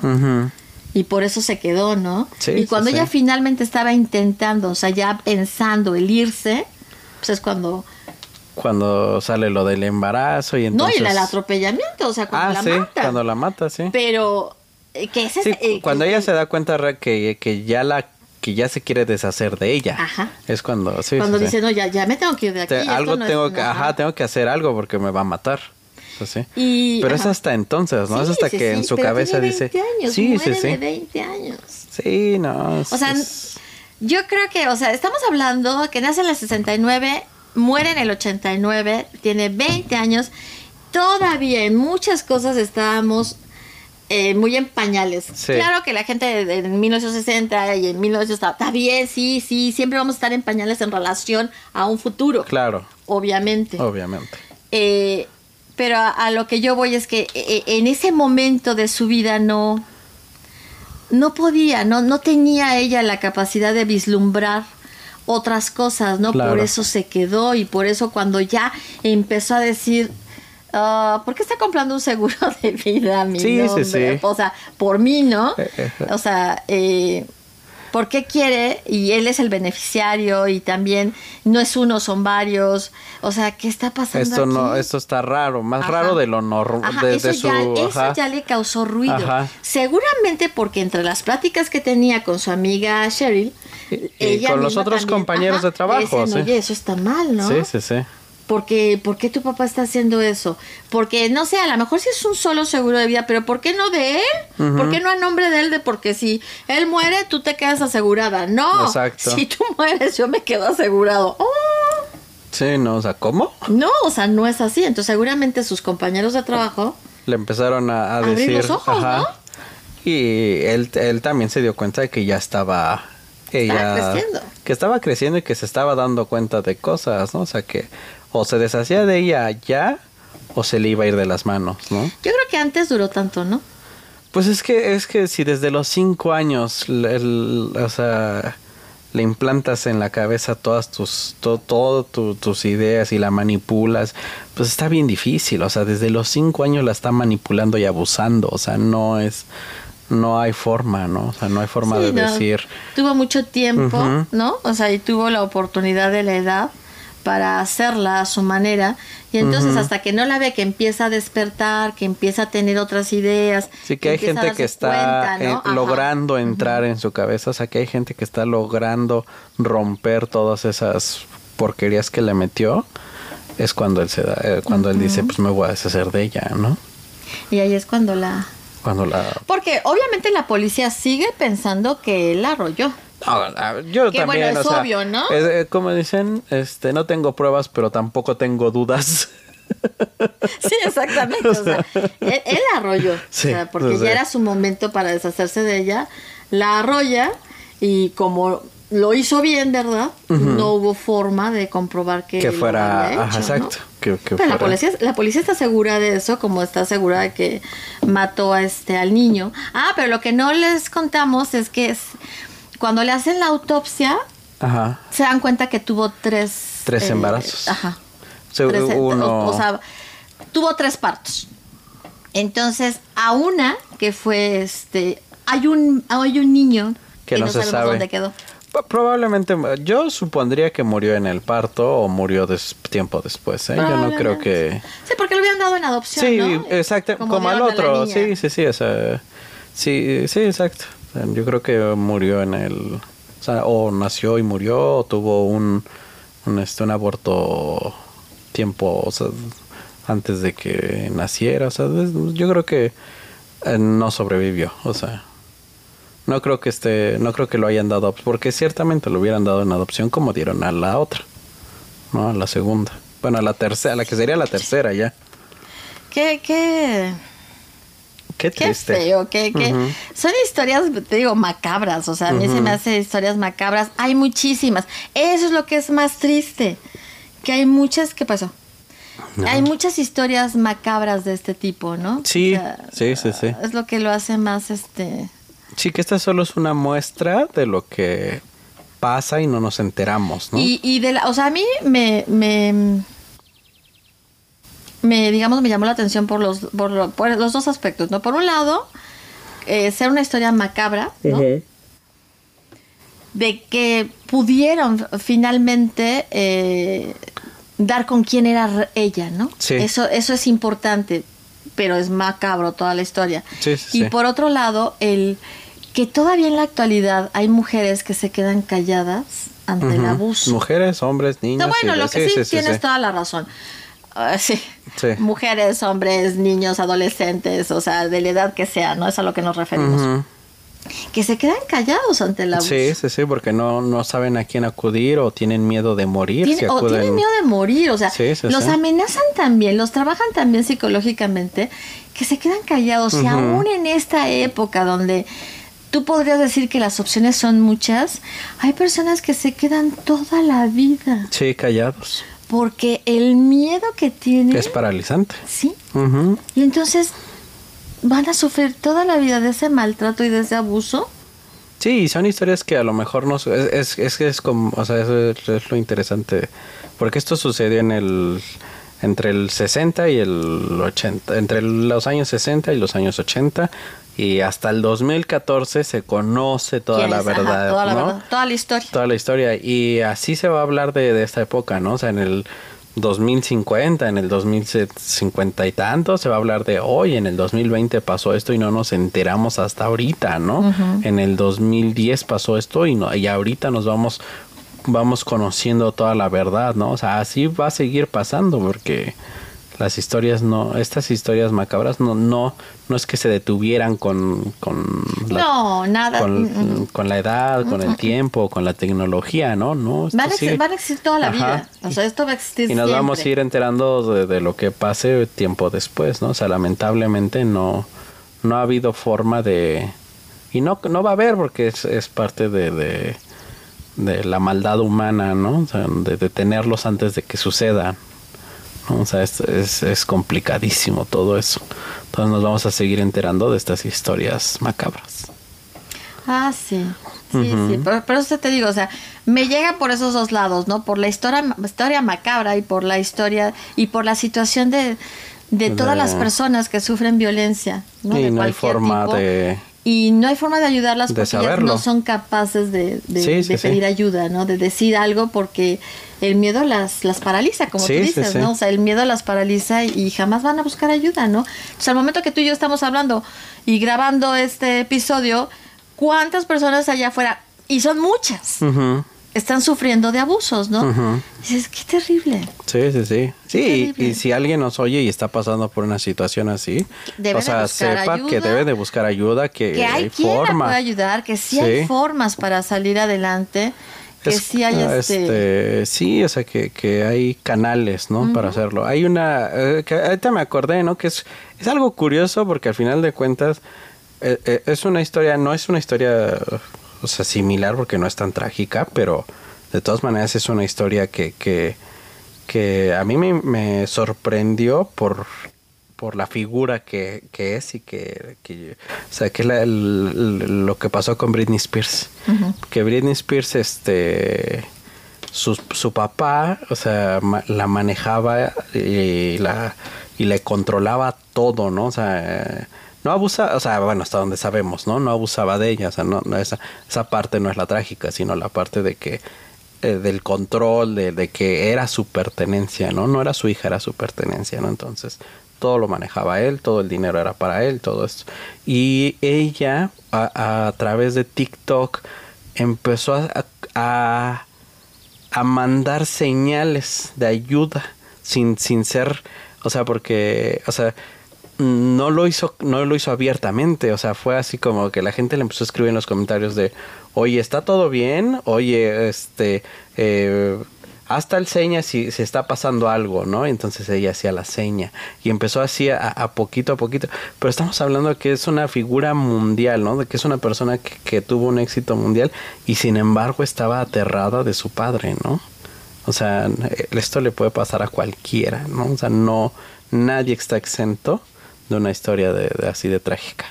Speaker 1: Y por eso se quedó, ¿no?
Speaker 2: Sí,
Speaker 1: y cuando ella finalmente estaba intentando, o sea, ya pensando el irse, pues es cuando...
Speaker 2: Cuando sale lo del embarazo y entonces...
Speaker 1: No, y el atropellamiento, o sea, cuando
Speaker 2: Ah,
Speaker 1: la
Speaker 2: sí,
Speaker 1: mata.
Speaker 2: cuando la mata, sí.
Speaker 1: Pero, que ese
Speaker 2: Sí,
Speaker 1: es... eh,
Speaker 2: cuando ella se da cuenta que, que ya la que ya se quiere deshacer de ella.
Speaker 1: Ajá.
Speaker 2: Es cuando sí,
Speaker 1: Cuando
Speaker 2: sí, sí.
Speaker 1: dice, no, ya, ya me tengo que ir de aquí.
Speaker 2: Te- algo
Speaker 1: no es-
Speaker 2: tengo que,
Speaker 1: no,
Speaker 2: ajá, tengo que hacer algo porque me va a matar. Eso sí.
Speaker 1: Y,
Speaker 2: Pero es hasta entonces, ¿no? es
Speaker 1: Sí,
Speaker 2: hasta
Speaker 1: sí,
Speaker 2: que en
Speaker 1: sí,
Speaker 2: su
Speaker 1: pero
Speaker 2: cabeza
Speaker 1: tiene
Speaker 2: dice,
Speaker 1: 20 años,
Speaker 2: sí, sí,
Speaker 1: muere
Speaker 2: sí.
Speaker 1: de 20 años.
Speaker 2: Sí, no.
Speaker 1: O sea,
Speaker 2: es-
Speaker 1: yo creo que, o sea, estamos hablando que nace en el 69, muere en el 89, tiene 20 años. Todavía en muchas cosas estábamos eh, muy en pañales.
Speaker 2: Sí.
Speaker 1: Claro que la gente de, de 1960 y en 1900 está, está bien, sí, sí, siempre vamos a estar en pañales en relación a un futuro,
Speaker 2: claro,
Speaker 1: obviamente.
Speaker 2: obviamente.
Speaker 1: Eh, pero a, a lo que yo voy es que eh, en ese momento de su vida no, no podía, no, no tenía ella la capacidad de vislumbrar otras cosas, ¿no?
Speaker 2: Claro.
Speaker 1: Por eso se quedó y por eso cuando ya empezó a decir, ah, ¿por qué está comprando un seguro de vida a mi
Speaker 2: Sí, sí,
Speaker 1: nombre?
Speaker 2: sí.
Speaker 1: O sea, por mí, ¿no?
Speaker 2: Eh, eh.
Speaker 1: O sea, eh, ¿por qué quiere? Y él es el beneficiario y también no es uno, son varios. O sea, ¿qué está pasando
Speaker 2: Esto no,
Speaker 1: aquí?
Speaker 2: esto está raro, más
Speaker 1: Ajá.
Speaker 2: raro de lo normal, de,
Speaker 1: eso,
Speaker 2: de su,
Speaker 1: ya, eso
Speaker 2: ajá.
Speaker 1: ya le causó ruido.
Speaker 2: Ajá.
Speaker 1: Seguramente porque entre las pláticas que tenía con su amiga Cheryl,
Speaker 2: Y- y
Speaker 1: ella
Speaker 2: con los otros
Speaker 1: también,
Speaker 2: compañeros de trabajo, sí.
Speaker 1: Oye, eso está mal, ¿no?
Speaker 2: Sí, sí, sí.
Speaker 1: Porque, ¿por qué tu papá está haciendo eso? Porque, no sé, a lo mejor sí es un solo seguro de vida, pero ¿por qué no de él? ¿Por qué no a nombre de él? De porque si él muere, tú te quedas asegurada. No,
Speaker 2: Exacto.
Speaker 1: si tú mueres, yo me quedo asegurado. ¡Oh!
Speaker 2: Sí, no, o sea, ¿cómo?
Speaker 1: No, o sea, no es así. Entonces, seguramente sus compañeros de trabajo
Speaker 2: Le empezaron a, a
Speaker 1: Abrir
Speaker 2: decir,
Speaker 1: los ojos, ¿no?
Speaker 2: Y él, él también se dio cuenta de que ya estaba ella
Speaker 1: Estaba creciendo.
Speaker 2: que estaba creciendo y que se estaba dando cuenta de cosas, ¿no? O sea, que o se deshacía de ella ya o se le iba a ir de las manos, ¿no?
Speaker 1: Yo creo que antes duró tanto, ¿no?
Speaker 2: Pues es que es que si desde los cinco años, el- el- o sea, le implantas en la cabeza todas tus, to- todo tu- tus ideas y la manipulas, pues está bien difícil. O sea, desde los cinco años la está manipulando y abusando. O sea, no es, no hay forma, ¿no? O sea, no hay forma
Speaker 1: Sí,
Speaker 2: de
Speaker 1: no.
Speaker 2: decir.
Speaker 1: Tuvo mucho tiempo. ¿no? O sea, y tuvo la oportunidad de la edad para hacerla a su manera. Y entonces hasta que no la ve que empieza a despertar, que empieza a tener otras ideas.
Speaker 2: Sí, que hay gente que está
Speaker 1: cuenta, ¿no?
Speaker 2: eh, logrando entrar en su cabeza, o sea, que hay gente que está logrando romper todas esas porquerías que le metió, es cuando él se da, eh, cuando él dice, pues me voy a deshacer de ella, ¿no?
Speaker 1: Y ahí es cuando la...
Speaker 2: Cuando la...
Speaker 1: Porque obviamente la policía sigue pensando que él la arrolló.
Speaker 2: No, yo
Speaker 1: Que bueno, es
Speaker 2: o sea,
Speaker 1: obvio, ¿no?
Speaker 2: eh, como dicen, este, no tengo pruebas, pero tampoco tengo dudas.
Speaker 1: Sí, exactamente. O sea, él, arrolló.
Speaker 2: Sí,
Speaker 1: o sea, porque
Speaker 2: o sea.
Speaker 1: ya era su momento para deshacerse de ella. La arrolla y como lo hizo bien, ¿verdad? No hubo forma de comprobar que,
Speaker 2: que
Speaker 1: lo
Speaker 2: fuera, exacto. Que, que
Speaker 1: Pero la policía, la policía está segura de eso, como está segura de que mató a este al niño. Ah, pero lo que no les contamos es que es- cuando le hacen la autopsia,
Speaker 2: Ajá.
Speaker 1: se dan cuenta que tuvo tres...
Speaker 2: Tres embarazos.
Speaker 1: Ajá.
Speaker 2: O sea,
Speaker 1: Tres-
Speaker 2: uno-
Speaker 1: o, o sea, tuvo tres partos. Entonces, a una que fue este... Hay un, hay un niño
Speaker 2: Que
Speaker 1: que,
Speaker 2: no
Speaker 1: no,
Speaker 2: se sabe.
Speaker 1: dónde quedó.
Speaker 2: Probablemente, yo supondría que murió en el parto o murió des- tiempo después, ¿eh? Yo no creo que...
Speaker 1: Sí, porque lo habían dado en adopción,
Speaker 2: Sí,
Speaker 1: ¿no?
Speaker 2: exacto, como, al
Speaker 1: dieron a la
Speaker 2: otro, sí, sí, sí, o sea, sí, sí, exacto. Sea, yo creo que murió en el, o sea, o nació y murió, o tuvo un, un, este, un aborto tiempo, o sea, antes de que naciera, o sea, yo creo que eh, no sobrevivió, o sea, no creo que esté, no creo que lo hayan dado, porque ciertamente lo hubieran dado en adopción como dieron a la otra, no, a la segunda, bueno, a la tercera, a la que sería la tercera ya.
Speaker 1: Qué, qué,
Speaker 2: Qué
Speaker 1: qué
Speaker 2: triste.
Speaker 1: feo, qué, qué-
Speaker 2: Ujú.
Speaker 1: Son historias, te digo, macabras. O sea, a mí se me hace historias macabras. Hay muchísimas. Eso es lo que es más triste. Que hay muchas. ¿Qué pasó? Hay muchas historias macabras de este tipo, ¿no?
Speaker 2: Sí, sí, sí, sí.
Speaker 1: Es lo que lo hace más, este...
Speaker 2: Sí, que esta solo es una muestra de lo que pasa y no nos enteramos, ¿no?
Speaker 1: Y, y de la, o sea, a mí me, me, me, digamos, me llamó la atención por los, por, lo- por los dos aspectos, ¿no? Por un lado, eh, ser una historia macabra, ¿no? De que pudieron finalmente eh, dar con quién era ella, ¿no?
Speaker 2: Sí.
Speaker 1: Eso, eso es importante, pero es macabro toda la historia.
Speaker 2: Sí, sí,
Speaker 1: y por otro lado, el que todavía en la actualidad hay mujeres que se quedan calladas ante el abuso.
Speaker 2: Mujeres, hombres, niños.
Speaker 1: No, bueno, lo que sí, tienes toda la razón. Ah, sí.
Speaker 2: Sí.
Speaker 1: Mujeres, hombres, niños, adolescentes, o sea, de la edad que sea, ¿no? Es a lo que nos referimos. Que se quedan callados ante el abuso.
Speaker 2: Sí, sí, sí, porque no, no saben a quién acudir o tienen miedo de morir.
Speaker 1: Tiene-
Speaker 2: si
Speaker 1: o tienen miedo de morir, o sea,
Speaker 2: Sí,
Speaker 1: los amenazan también, los trabajan también psicológicamente, que se quedan callados. Y
Speaker 2: Ujú.
Speaker 1: aún en esta época donde tú podrías decir que las opciones son muchas, hay personas que se quedan toda la vida
Speaker 2: Sí, callados.
Speaker 1: Porque el miedo que tienen,
Speaker 2: Es paralizante.
Speaker 1: sí,
Speaker 2: Ujú.
Speaker 1: y entonces van a sufrir toda la vida de ese maltrato y de ese abuso.
Speaker 2: Sí, y son historias que a lo mejor no... Es, es, es que es como... O sea, eso es, es lo interesante. Porque esto sucedió en el... Entre el 60 y el 80. Entre los años 60 y los años 80. Y hasta el 2014 se conoce toda
Speaker 1: ¿Quién
Speaker 2: la?
Speaker 1: Ajá,
Speaker 2: verdad.
Speaker 1: toda la
Speaker 2: ¿no?
Speaker 1: verdad, toda la historia.
Speaker 2: toda la historia. Y así se va a hablar de, de esta época, ¿no? O sea, en el 2050, en el 2050 y tanto, se va a hablar de hoy, en el 2020 pasó esto y no nos enteramos hasta ahorita, ¿no? En el 2010 pasó esto y, no, y ahorita nos vamos vamos conociendo toda la verdad, ¿no? O sea, así va a seguir pasando porque las historias no, estas historias macabras no, no, no es que se detuvieran con, con la,
Speaker 1: No, nada.
Speaker 2: con,
Speaker 1: Mm, mm.
Speaker 2: con la edad, con el tiempo, con la tecnología, ¿no? no
Speaker 1: Van a,
Speaker 2: sigue-
Speaker 1: exi- van a existir toda la
Speaker 2: Ajá.
Speaker 1: vida. O sea, esto va a existir
Speaker 2: y nos vamos a ir enterando de, de lo que pase tiempo después, ¿no? O sea, lamentablemente no, no ha habido forma de... Y no, no va a haber porque es, es parte de, de, de la maldad humana, ¿no? O sea, de detenerlos antes de que suceda. ¿No? O sea, es, es, es complicadísimo todo eso. Entonces nos vamos a seguir enterando de estas historias macabras.
Speaker 1: Ah, sí. Sí, sí. Pero, pero eso te digo, o sea, me llega por esos dos lados, ¿no? Por la historia, historia macabra y por la historia y por la situación de, de todas
Speaker 2: De-
Speaker 1: las personas que sufren violencia, ¿no?
Speaker 2: Y
Speaker 1: de
Speaker 2: no hay forma
Speaker 1: tipo.
Speaker 2: de...
Speaker 1: Y no hay forma de ayudarlas
Speaker 2: de
Speaker 1: porque ellas no son capaces de, de-
Speaker 2: Sí, sí,
Speaker 1: de
Speaker 2: sí.
Speaker 1: pedir ayuda, ¿no? De decir algo porque el miedo las, las paraliza, como tú dices. ¿no? O sea, el miedo las paraliza y jamás van a buscar ayuda, ¿no? O sea, al momento que tú y yo estamos hablando y grabando este episodio, ¿cuántas personas allá afuera? Y son muchas.
Speaker 2: Ujú.
Speaker 1: Están sufriendo de abusos, ¿no? Dices, qué terrible.
Speaker 2: Sí, sí, sí. Sí, y, si alguien nos oye y está pasando por una situación así,
Speaker 1: Debe
Speaker 2: o sea, sepa que debe de buscar ayuda, que,
Speaker 1: Que hay
Speaker 2: hay forma.
Speaker 1: pueda ayudar, que sí,
Speaker 2: Sí.
Speaker 1: hay formas para salir adelante, que
Speaker 2: Es-
Speaker 1: sí hay
Speaker 2: ah,
Speaker 1: este...
Speaker 2: sí, o sea, que, que hay canales, ¿no? Para hacerlo. Hay una, eh, que ahorita me acordé, ¿no? Que es, es algo curioso porque al final de cuentas eh, eh, es una historia, no es una historia, o sea, similar porque no es tan trágica, pero de todas maneras es una historia que, que, que a mí me, me sorprendió por por la figura que, que es y que, que- o sea que la- el- lo que pasó con Britney Spears. Que Britney Spears este su, su papá o sea ma- la manejaba y la y le controlaba todo no o sea no abusaba, o sea, bueno, hasta donde sabemos, ¿no? No abusaba de ella, o sea, no, no, esa, esa parte no es la trágica, sino la parte de que eh, del control, de, de que era su pertenencia, ¿no? No era su hija, era su pertenencia, ¿no? Entonces, todo lo manejaba él, todo el dinero era para él, todo esto. Y ella, a, a través de TikTok, empezó a, a, a mandar señales de ayuda sin, sin ser, o sea, porque, o sea, no lo hizo, no lo hizo abiertamente, o sea, fue así como que la gente le empezó a escribir en los comentarios de, oye, ¿está todo bien? Oye, este, eh, hasta el seña si se está pasando algo, ¿no? Entonces ella hacía la seña y empezó así a, a poquito a poquito. Pero estamos hablando de que es una figura mundial, ¿no? De que es una persona que, que tuvo un éxito mundial y sin embargo estaba aterrada de su padre, ¿no? O sea, esto le puede pasar a cualquiera, ¿no? O sea, no, nadie está exento de una historia de, de así de trágica.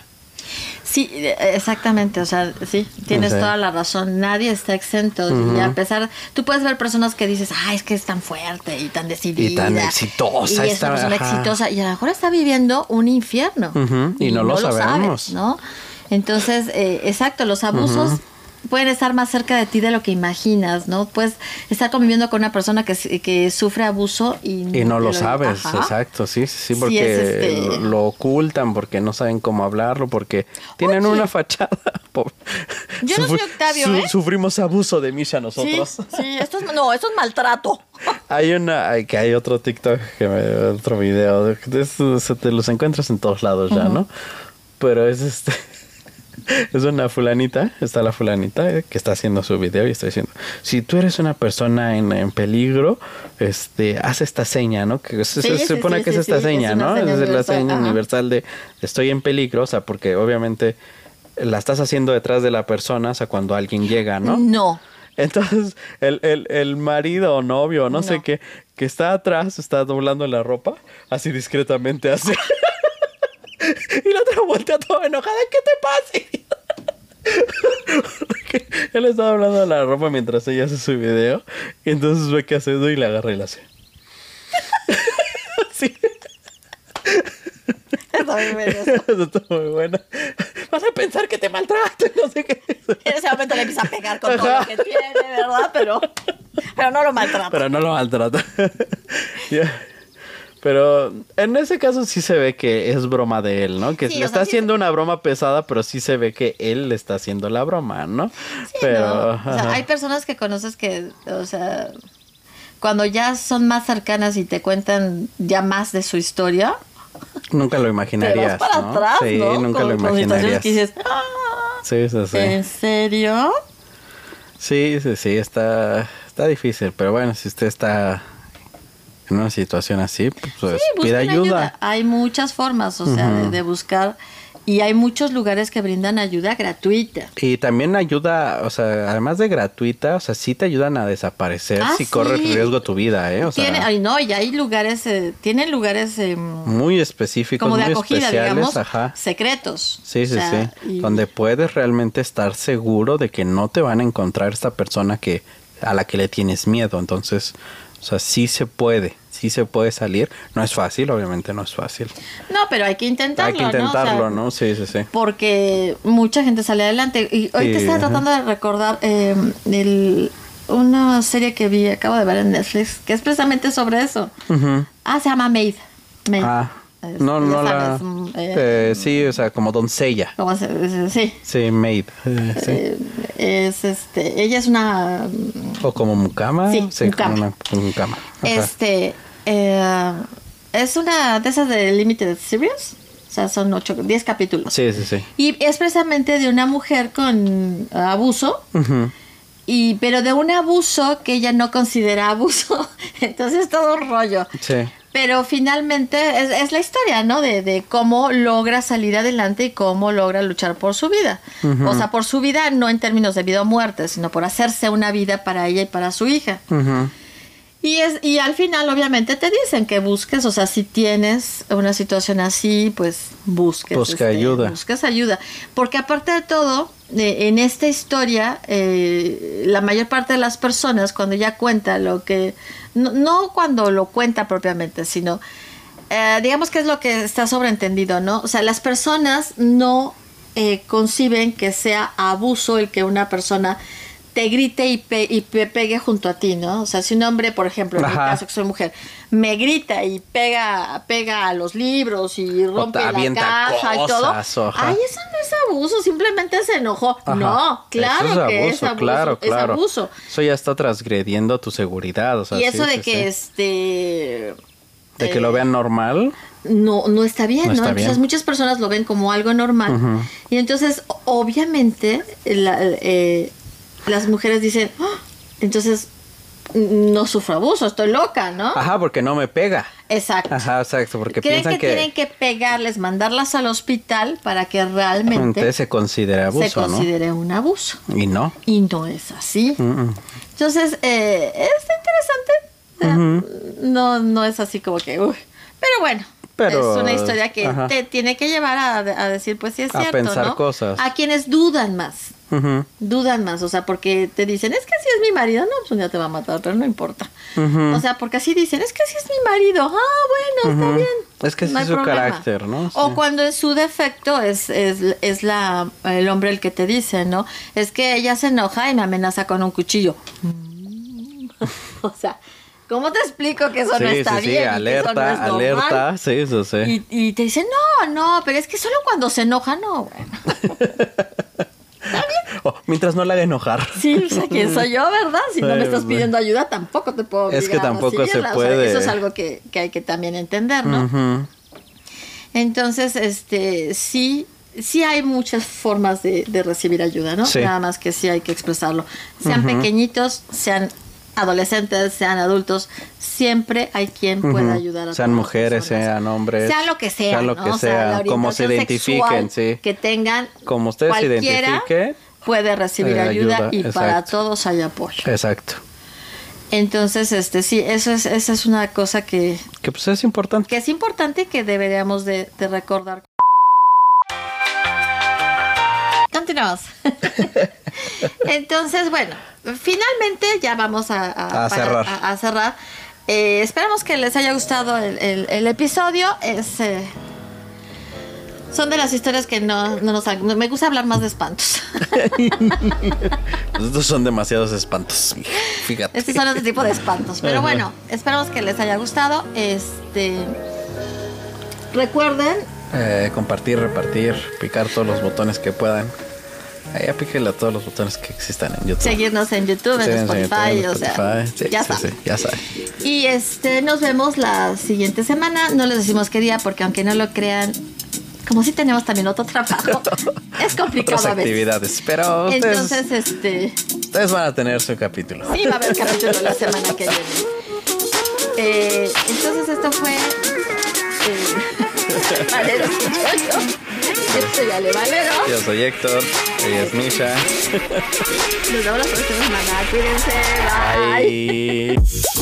Speaker 1: Sí, exactamente, o sea, sí, tienes
Speaker 2: O sea.
Speaker 1: toda la razón, nadie está exento y a pesar, tú puedes ver personas que dices, ay, es que es tan fuerte y tan decidida.
Speaker 2: Y tan exitosa
Speaker 1: y es una persona
Speaker 2: ajá.
Speaker 1: exitosa y a lo mejor está viviendo un infierno.
Speaker 2: Ujú, y no lo sabemos.
Speaker 1: ¿no? Entonces, eh, exacto, los abusos pueden estar más cerca de ti de lo que imaginas, ¿no? Puedes estar conviviendo con una persona que, que sufre abuso y,
Speaker 2: Y no lo sabes,
Speaker 1: Ajá.
Speaker 2: exacto, sí, sí, sí,
Speaker 1: Sí,
Speaker 2: porque
Speaker 1: es este-
Speaker 2: lo ocultan, porque no saben cómo hablarlo, porque tienen
Speaker 1: Oye.
Speaker 2: una fachada.
Speaker 1: Yo no soy Octavio, ¿eh?
Speaker 2: Sufrimos abuso de Misha
Speaker 1: Sí,
Speaker 2: nosotros.
Speaker 1: sí, esto es, no, esto es maltrato.
Speaker 2: Hay una, hay, que hay otro TikTok, que me- otro video, de- de te los encuentras en todos lados ya, ¿no? Pero es este, es una fulanita, está la fulanita eh, que está haciendo su video y está diciendo, si tú eres una persona en, en peligro, este, haz esta seña, ¿no? Que se,
Speaker 1: Sí,
Speaker 2: se
Speaker 1: sí,
Speaker 2: supone
Speaker 1: sí,
Speaker 2: que es esta seña,
Speaker 1: es
Speaker 2: ¿no?
Speaker 1: seña
Speaker 2: es la seña
Speaker 1: ajá.
Speaker 2: universal de estoy en peligro, o sea, porque obviamente la estás haciendo detrás de la persona, o sea, cuando alguien llega, ¿no?
Speaker 1: No.
Speaker 2: Entonces, el, el, el marido o novio, no, sé
Speaker 1: No.
Speaker 2: qué, que está atrás, está doblando la ropa, así discretamente así. y la otra voltea toda enojada, ¿qué te pasa? Él está doblando la ropa mientras ella hace su video. Y entonces ve que hace eso y le agarra y la hace. sí,
Speaker 1: Está verioso.
Speaker 2: eso está muy buena. Vas a pensar que te maltrato, y no sé qué.
Speaker 1: En ese momento le empieza a pegar con todo lo que tiene, ¿verdad? Pero, pero no lo maltrata.
Speaker 2: Pero no lo maltrata. Ya. Pero en ese caso sí se ve que es broma de él, ¿no? Que
Speaker 1: Sí,
Speaker 2: le está
Speaker 1: sea, sí
Speaker 2: haciendo una broma pesada, pero sí se ve que él le está haciendo la broma, ¿no?
Speaker 1: Sí,
Speaker 2: pero
Speaker 1: ¿no? O sea, hay personas que conoces que, o sea, cuando ya son más cercanas y te cuentan ya más de su historia,
Speaker 2: nunca lo
Speaker 1: te
Speaker 2: imaginarías,
Speaker 1: vas para
Speaker 2: ¿no?
Speaker 1: atrás,
Speaker 2: sí,
Speaker 1: ¿no?
Speaker 2: nunca
Speaker 1: Con-
Speaker 2: lo imaginarías.
Speaker 1: que dices, "Ah,
Speaker 2: Sí, sí, sí.
Speaker 1: ¿en serio?
Speaker 2: Sí, sí, sí, está, está difícil, pero bueno, si usted está en una situación así, pues
Speaker 1: Sí,
Speaker 2: pida
Speaker 1: busquen
Speaker 2: ayuda.
Speaker 1: Hay muchas formas, o sea, de, de buscar. Y hay muchos lugares que brindan ayuda gratuita.
Speaker 2: Y también ayuda, o sea, además de gratuita, o sea, sí te ayudan a desaparecer
Speaker 1: Ah,
Speaker 2: si corres
Speaker 1: sí.
Speaker 2: riesgo tu vida, ¿eh? O sea,
Speaker 1: Tiene, ay, no, y hay lugares, eh, tienen lugares eh,
Speaker 2: muy específicos,
Speaker 1: como de
Speaker 2: muy
Speaker 1: acogida,
Speaker 2: especiales,
Speaker 1: digamos,
Speaker 2: ajá.
Speaker 1: secretos.
Speaker 2: Sí,
Speaker 1: O
Speaker 2: sí,
Speaker 1: sea,
Speaker 2: sí.
Speaker 1: y-
Speaker 2: Donde puedes realmente estar seguro de que no te van a encontrar esta persona que a la que le tienes miedo. Entonces, o sea, sí se puede, sí se puede salir. No es fácil, obviamente no es fácil.
Speaker 1: No, pero hay que intentarlo,
Speaker 2: Hay que
Speaker 1: ¿no? O sea,
Speaker 2: intentarlo, ¿no? Sí, sí, sí.
Speaker 1: Porque mucha gente sale adelante. Y ahorita
Speaker 2: Sí,
Speaker 1: estaba tratando de recordar eh, el- una serie que vi, acabo de ver en Netflix, que es precisamente sobre eso. Ah, se llama Maid. Maid.
Speaker 2: Ah,
Speaker 1: Es-
Speaker 2: no, no la...
Speaker 1: sabes, mm, eh,
Speaker 2: eh, sí, o sea, como doncella.
Speaker 1: ¿cómo se- sí.
Speaker 2: Sí, maid. eh, sí.
Speaker 1: Es este, ella es una
Speaker 2: O como mucama.
Speaker 1: Sí,
Speaker 2: como
Speaker 1: mucama.
Speaker 2: una como mucama. Ajá.
Speaker 1: este eh, es una de esas de limited series, o sea, son ocho, diez capítulos.
Speaker 2: Sí, sí, sí.
Speaker 1: Y es precisamente de una mujer con abuso,
Speaker 2: Ujú.
Speaker 1: y pero de un abuso que ella no considera abuso. Entonces todo un rollo.
Speaker 2: Sí.
Speaker 1: Pero finalmente es, es la historia, ¿no? De, de cómo logra salir adelante y cómo logra luchar por su vida. O sea, por su vida no en términos de vida o muerte, sino por hacerse una vida para ella y para su hija. Y, es, y al final obviamente te dicen que busques, o sea, si tienes una situación así, pues busques.
Speaker 2: Busca ayuda.
Speaker 1: Busques ayuda. Porque aparte de todo, eh, en esta historia, eh, la mayor parte de las personas cuando ya cuenta lo que, no, no cuando lo cuenta propiamente, sino, eh, digamos que es lo que está sobreentendido, ¿no? O sea, las personas no eh, conciben que sea abuso el que una persona te grite y, pe- y pe- pegue junto a ti, ¿no? O sea, si un hombre, por ejemplo, en mi caso que soy mujer, me grita y pega, pega a los libros y rompe la caja y todo.
Speaker 2: ajá.
Speaker 1: Ay, eso no es abuso, simplemente se enojó.
Speaker 2: Ajá.
Speaker 1: No, claro
Speaker 2: Eso
Speaker 1: que es abuso.
Speaker 2: claro,
Speaker 1: es
Speaker 2: claro.
Speaker 1: abuso.
Speaker 2: Eso ya está transgrediendo tu seguridad, o sea,
Speaker 1: y
Speaker 2: sí,
Speaker 1: eso de
Speaker 2: sí,
Speaker 1: que
Speaker 2: sí.
Speaker 1: este
Speaker 2: de que lo vean normal.
Speaker 1: no, no está bien,
Speaker 2: No
Speaker 1: ¿no?
Speaker 2: está
Speaker 1: Entonces
Speaker 2: bien.
Speaker 1: muchas personas lo ven como algo normal. Y entonces, obviamente, la- eh, las mujeres dicen, "Ah, entonces no sufro abuso, estoy loca, ¿no?
Speaker 2: Ajá, porque no me pega.
Speaker 1: Exacto.
Speaker 2: Ajá, exacto, porque
Speaker 1: Creen
Speaker 2: piensan
Speaker 1: que,
Speaker 2: que,
Speaker 1: tienen que pegarles, mandarlas al hospital para que realmente
Speaker 2: entonces se considera abuso,
Speaker 1: se considere un abuso.
Speaker 2: ¿no? Y no.
Speaker 1: Y no es así.
Speaker 2: Mm, mm.
Speaker 1: Entonces, eh, está interesante. Eh, No, no es así como que, uy. Pero bueno,
Speaker 2: pero...
Speaker 1: es una historia que
Speaker 2: ajá.
Speaker 1: te tiene que llevar a, a decir, pues sí es
Speaker 2: A
Speaker 1: cierto,
Speaker 2: pensar
Speaker 1: ¿no?
Speaker 2: cosas.
Speaker 1: A quienes dudan más, dudan más, o sea, porque te dicen, es que así es mi marido, no, pues un día te va a matar, pero no importa. O sea, porque así dicen, es que así es mi marido, ah, bueno, está bien.
Speaker 2: Es que
Speaker 1: no
Speaker 2: es su
Speaker 1: problema.
Speaker 2: carácter, ¿no?
Speaker 1: O cuando es su defecto es, es, es la, el hombre el que te dice, ¿no? Es que ella se enoja y me amenaza con un cuchillo. o sea, ¿cómo te explico que eso
Speaker 2: sí,
Speaker 1: no está
Speaker 2: sí, sí,
Speaker 1: bien?
Speaker 2: alerta,
Speaker 1: no es
Speaker 2: alerta, sí, eso sí.
Speaker 1: Y, y te dicen, no, no, pero es que solo cuando se enoja, no, bueno.
Speaker 2: Oh, mientras no la haga enojar.
Speaker 1: Sí, o sea, ¿quién soy yo, verdad? Si no me estás pidiendo ayuda, tampoco te puedo
Speaker 2: Es que
Speaker 1: a
Speaker 2: tampoco se
Speaker 1: seguirla. O sea,
Speaker 2: puede.
Speaker 1: eso es algo que, que hay que también entender, ¿no? Entonces, este, sí, sí hay muchas formas de, de recibir ayuda, ¿no?
Speaker 2: Sí.
Speaker 1: Nada más que sí hay que expresarlo. Sean pequeñitos, sean adolescentes, sean adultos, siempre hay quien pueda ayudar a
Speaker 2: Sean mujeres, sean hombres.
Speaker 1: Sea lo que sea,
Speaker 2: Sea lo
Speaker 1: ¿no?
Speaker 2: que
Speaker 1: O sea,
Speaker 2: como se identifiquen, sí.
Speaker 1: Que tengan
Speaker 2: Como ustedes se
Speaker 1: cualquiera
Speaker 2: identifiquen.
Speaker 1: puede recibir
Speaker 2: eh,
Speaker 1: ayuda,
Speaker 2: ayuda,
Speaker 1: y para todos hay apoyo.
Speaker 2: Exacto.
Speaker 1: Entonces, este sí, eso es, esa es una cosa que,
Speaker 2: Que pues es importante.
Speaker 1: que es importante y que deberíamos de, de recordar. Continuamos. Entonces, bueno, finalmente ya vamos a,
Speaker 2: A
Speaker 1: para-
Speaker 2: cerrar.
Speaker 1: a- a cerrar. Eh, esperamos que les haya gustado el, el- el episodio. Es, eh, son de las historias que no, no nos... Me gusta hablar más de espantos.
Speaker 2: Estos son demasiados espantos. Fíjate.
Speaker 1: Estos son otro tipo de espantos. Pero bueno, esperamos que les haya gustado. Este. Recuerden,
Speaker 2: Eh, compartir, repartir, picar todos los botones que puedan. Ahí píquenle a todos los botones que existan en YouTube.
Speaker 1: seguirnos en YouTube, en Spotify,
Speaker 2: YouTube, en
Speaker 1: o sea,
Speaker 2: Spotify. Sí,
Speaker 1: ya
Speaker 2: sí, ya saben.
Speaker 1: Y este, nos vemos la siguiente semana. No les decimos qué día, porque aunque no lo crean, como si tenemos también otro trabajo, es complicado
Speaker 2: Otras
Speaker 1: a veces.
Speaker 2: actividades. Pero ustedes,
Speaker 1: Entonces, este,
Speaker 2: ustedes van a tener su capítulo.
Speaker 1: sí va a haber capítulo la semana que viene. Eh, entonces esto fue Valero Yo soy Ale
Speaker 2: Yo soy Héctor. Ella es Misha.
Speaker 1: Nos vemos la próxima semana. Cuídense. Bye.
Speaker 2: Bye.